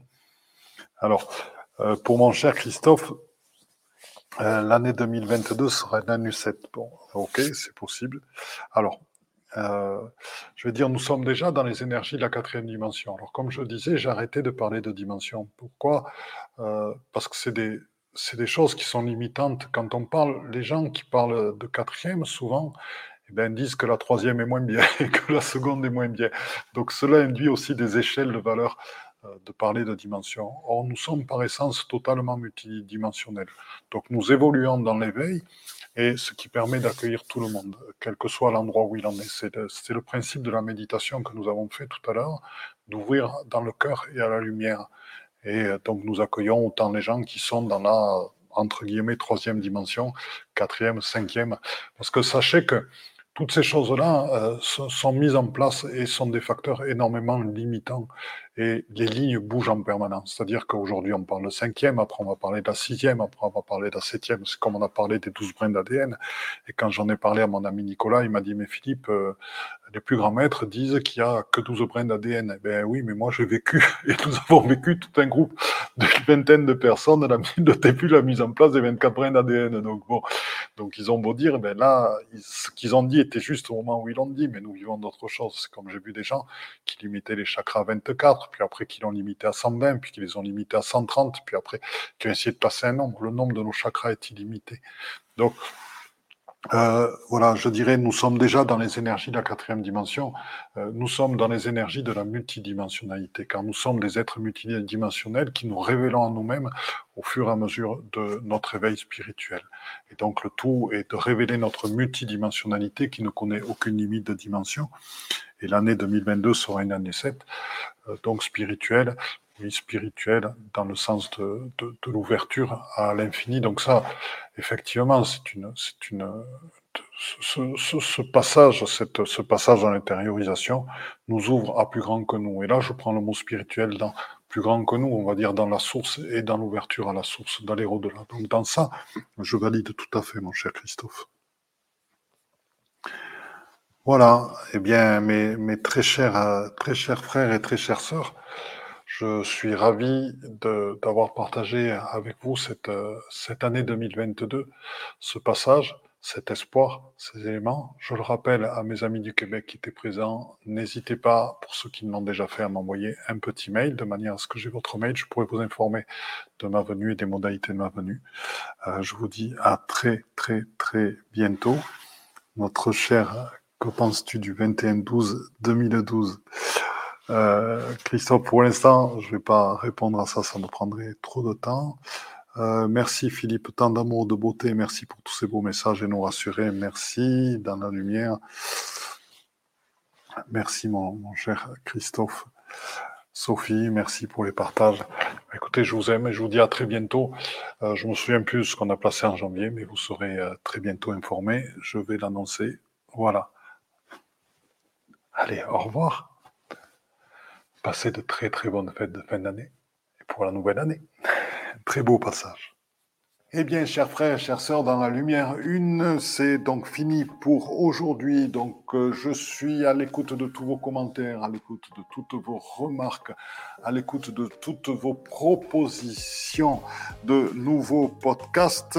Alors, euh, pour mon cher Christophe, euh, l'année 2022 sera une année 7. Bon, ok, c'est possible. Alors, euh, je veux dire, nous sommes déjà dans les énergies de la quatrième dimension. Alors, comme je disais, j'ai arrêté de parler de dimension. Pourquoi? Parce que c'est des, choses qui sont limitantes. Quand on parle, les gens qui parlent de quatrième, souvent, eh bien, disent que la troisième est moins bien et que la seconde est moins bien. Donc, cela induit aussi des échelles de valeur de parler de dimension. Or, nous sommes par essence totalement multidimensionnels. Donc, nous évoluons dans l'éveil et ce qui permet d'accueillir tout le monde, quel que soit l'endroit où il en est. C'est le, principe de la méditation que nous avons fait tout à l'heure, d'ouvrir dans le cœur et à la lumière. Et euh, donc nous accueillons autant les gens qui sont dans la, entre guillemets, troisième dimension, quatrième, cinquième. Parce que sachez que toutes ces choses-là euh, sont mises en place et sont des facteurs énormément limitants et les lignes bougent en permanence. C'est-à-dire qu'aujourd'hui, on parle de cinquième, après on va parler de la sixième, après on va parler de la septième. C'est comme on a parlé des douze brins d'ADN. Et quand j'en ai parlé à mon ami Nicolas, il m'a dit, mais Philippe, euh, les plus grands maîtres disent qu'il n'y a que 12 brins d'ADN. Eh ben oui, mais moi j'ai vécu, et nous avons vécu tout un groupe de vingtaine de personnes la, de début la mise en place des 24 brins d'ADN. Donc bon, donc ils ont beau dire, ben là, ce qu'ils ont dit était juste au moment où ils l'ont dit, mais nous vivons d'autres choses. C'est comme j'ai vu des gens qui limitaient les chakras à 24, puis après qui l'ont limité à 120, puis qui les ont limités à 130, puis après qui ont essayé de passer un nombre. Le nombre de nos chakras est illimité. Donc, euh, voilà, je dirais, nous sommes déjà dans les énergies de la quatrième dimension. Euh, nous sommes dans les énergies de la multidimensionnalité, car nous sommes des êtres multidimensionnels qui nous révélons en nous-mêmes au fur et à mesure de notre éveil spirituel. Et donc, le tout est de révéler notre multidimensionnalité qui ne connaît aucune limite de dimension. Et l'année 2022 sera une année 7, euh, donc spirituelle, oui, spirituelle, dans le sens de, l'ouverture à l'infini. Donc ça, effectivement, c'est une, c'est une, ce, passage, cette, ce passage dans l'intériorisation nous ouvre à plus grand que nous. Et là, je prends le mot spirituel dans plus grand que nous, on va dire dans la source et dans l'ouverture à la source, d'aller au-delà. Donc dans ça, je valide tout à fait, mon cher Christophe. Voilà, eh bien, mes, mes très chers, très chers frères et très chères sœurs, je suis ravi d'avoir partagé avec vous cette, cette année 2022, ce passage, cet espoir, ces éléments. Je le rappelle à mes amis du Québec qui étaient présents, n'hésitez pas, pour ceux qui l'ont déjà fait, à m'envoyer un petit mail de manière à ce que j'ai votre mail. Je pourrai vous informer de ma venue et des modalités de ma venue. Euh, je vous dis à très, très, très bientôt. Notre cher, que penses-tu du 21-12-2012 euh, Christophe, pour l'instant, je ne vais pas répondre à ça, ça me prendrait trop de temps. Euh, merci Philippe, tant d'amour, de beauté, merci pour tous ces beaux messages et nous rassurer. Merci dans la lumière. Merci mon, cher Christophe. Sophie, merci pour les partages. Écoutez, je vous aime et je vous dis à très bientôt. Euh, je me souviens plus ce qu'on a placé en janvier, mais vous serez euh, très bientôt informés. Je vais l'annoncer. Voilà. Allez, au revoir. Passez de très très bonnes fêtes de fin d'année et pour la nouvelle année. Très beau passage. Eh bien, chers frères, chères sœurs, dans la lumière une, c'est donc fini pour aujourd'hui. Donc, euh, je suis à l'écoute de tous vos commentaires, à l'écoute de toutes vos remarques, à l'écoute de toutes vos propositions de nouveaux podcasts.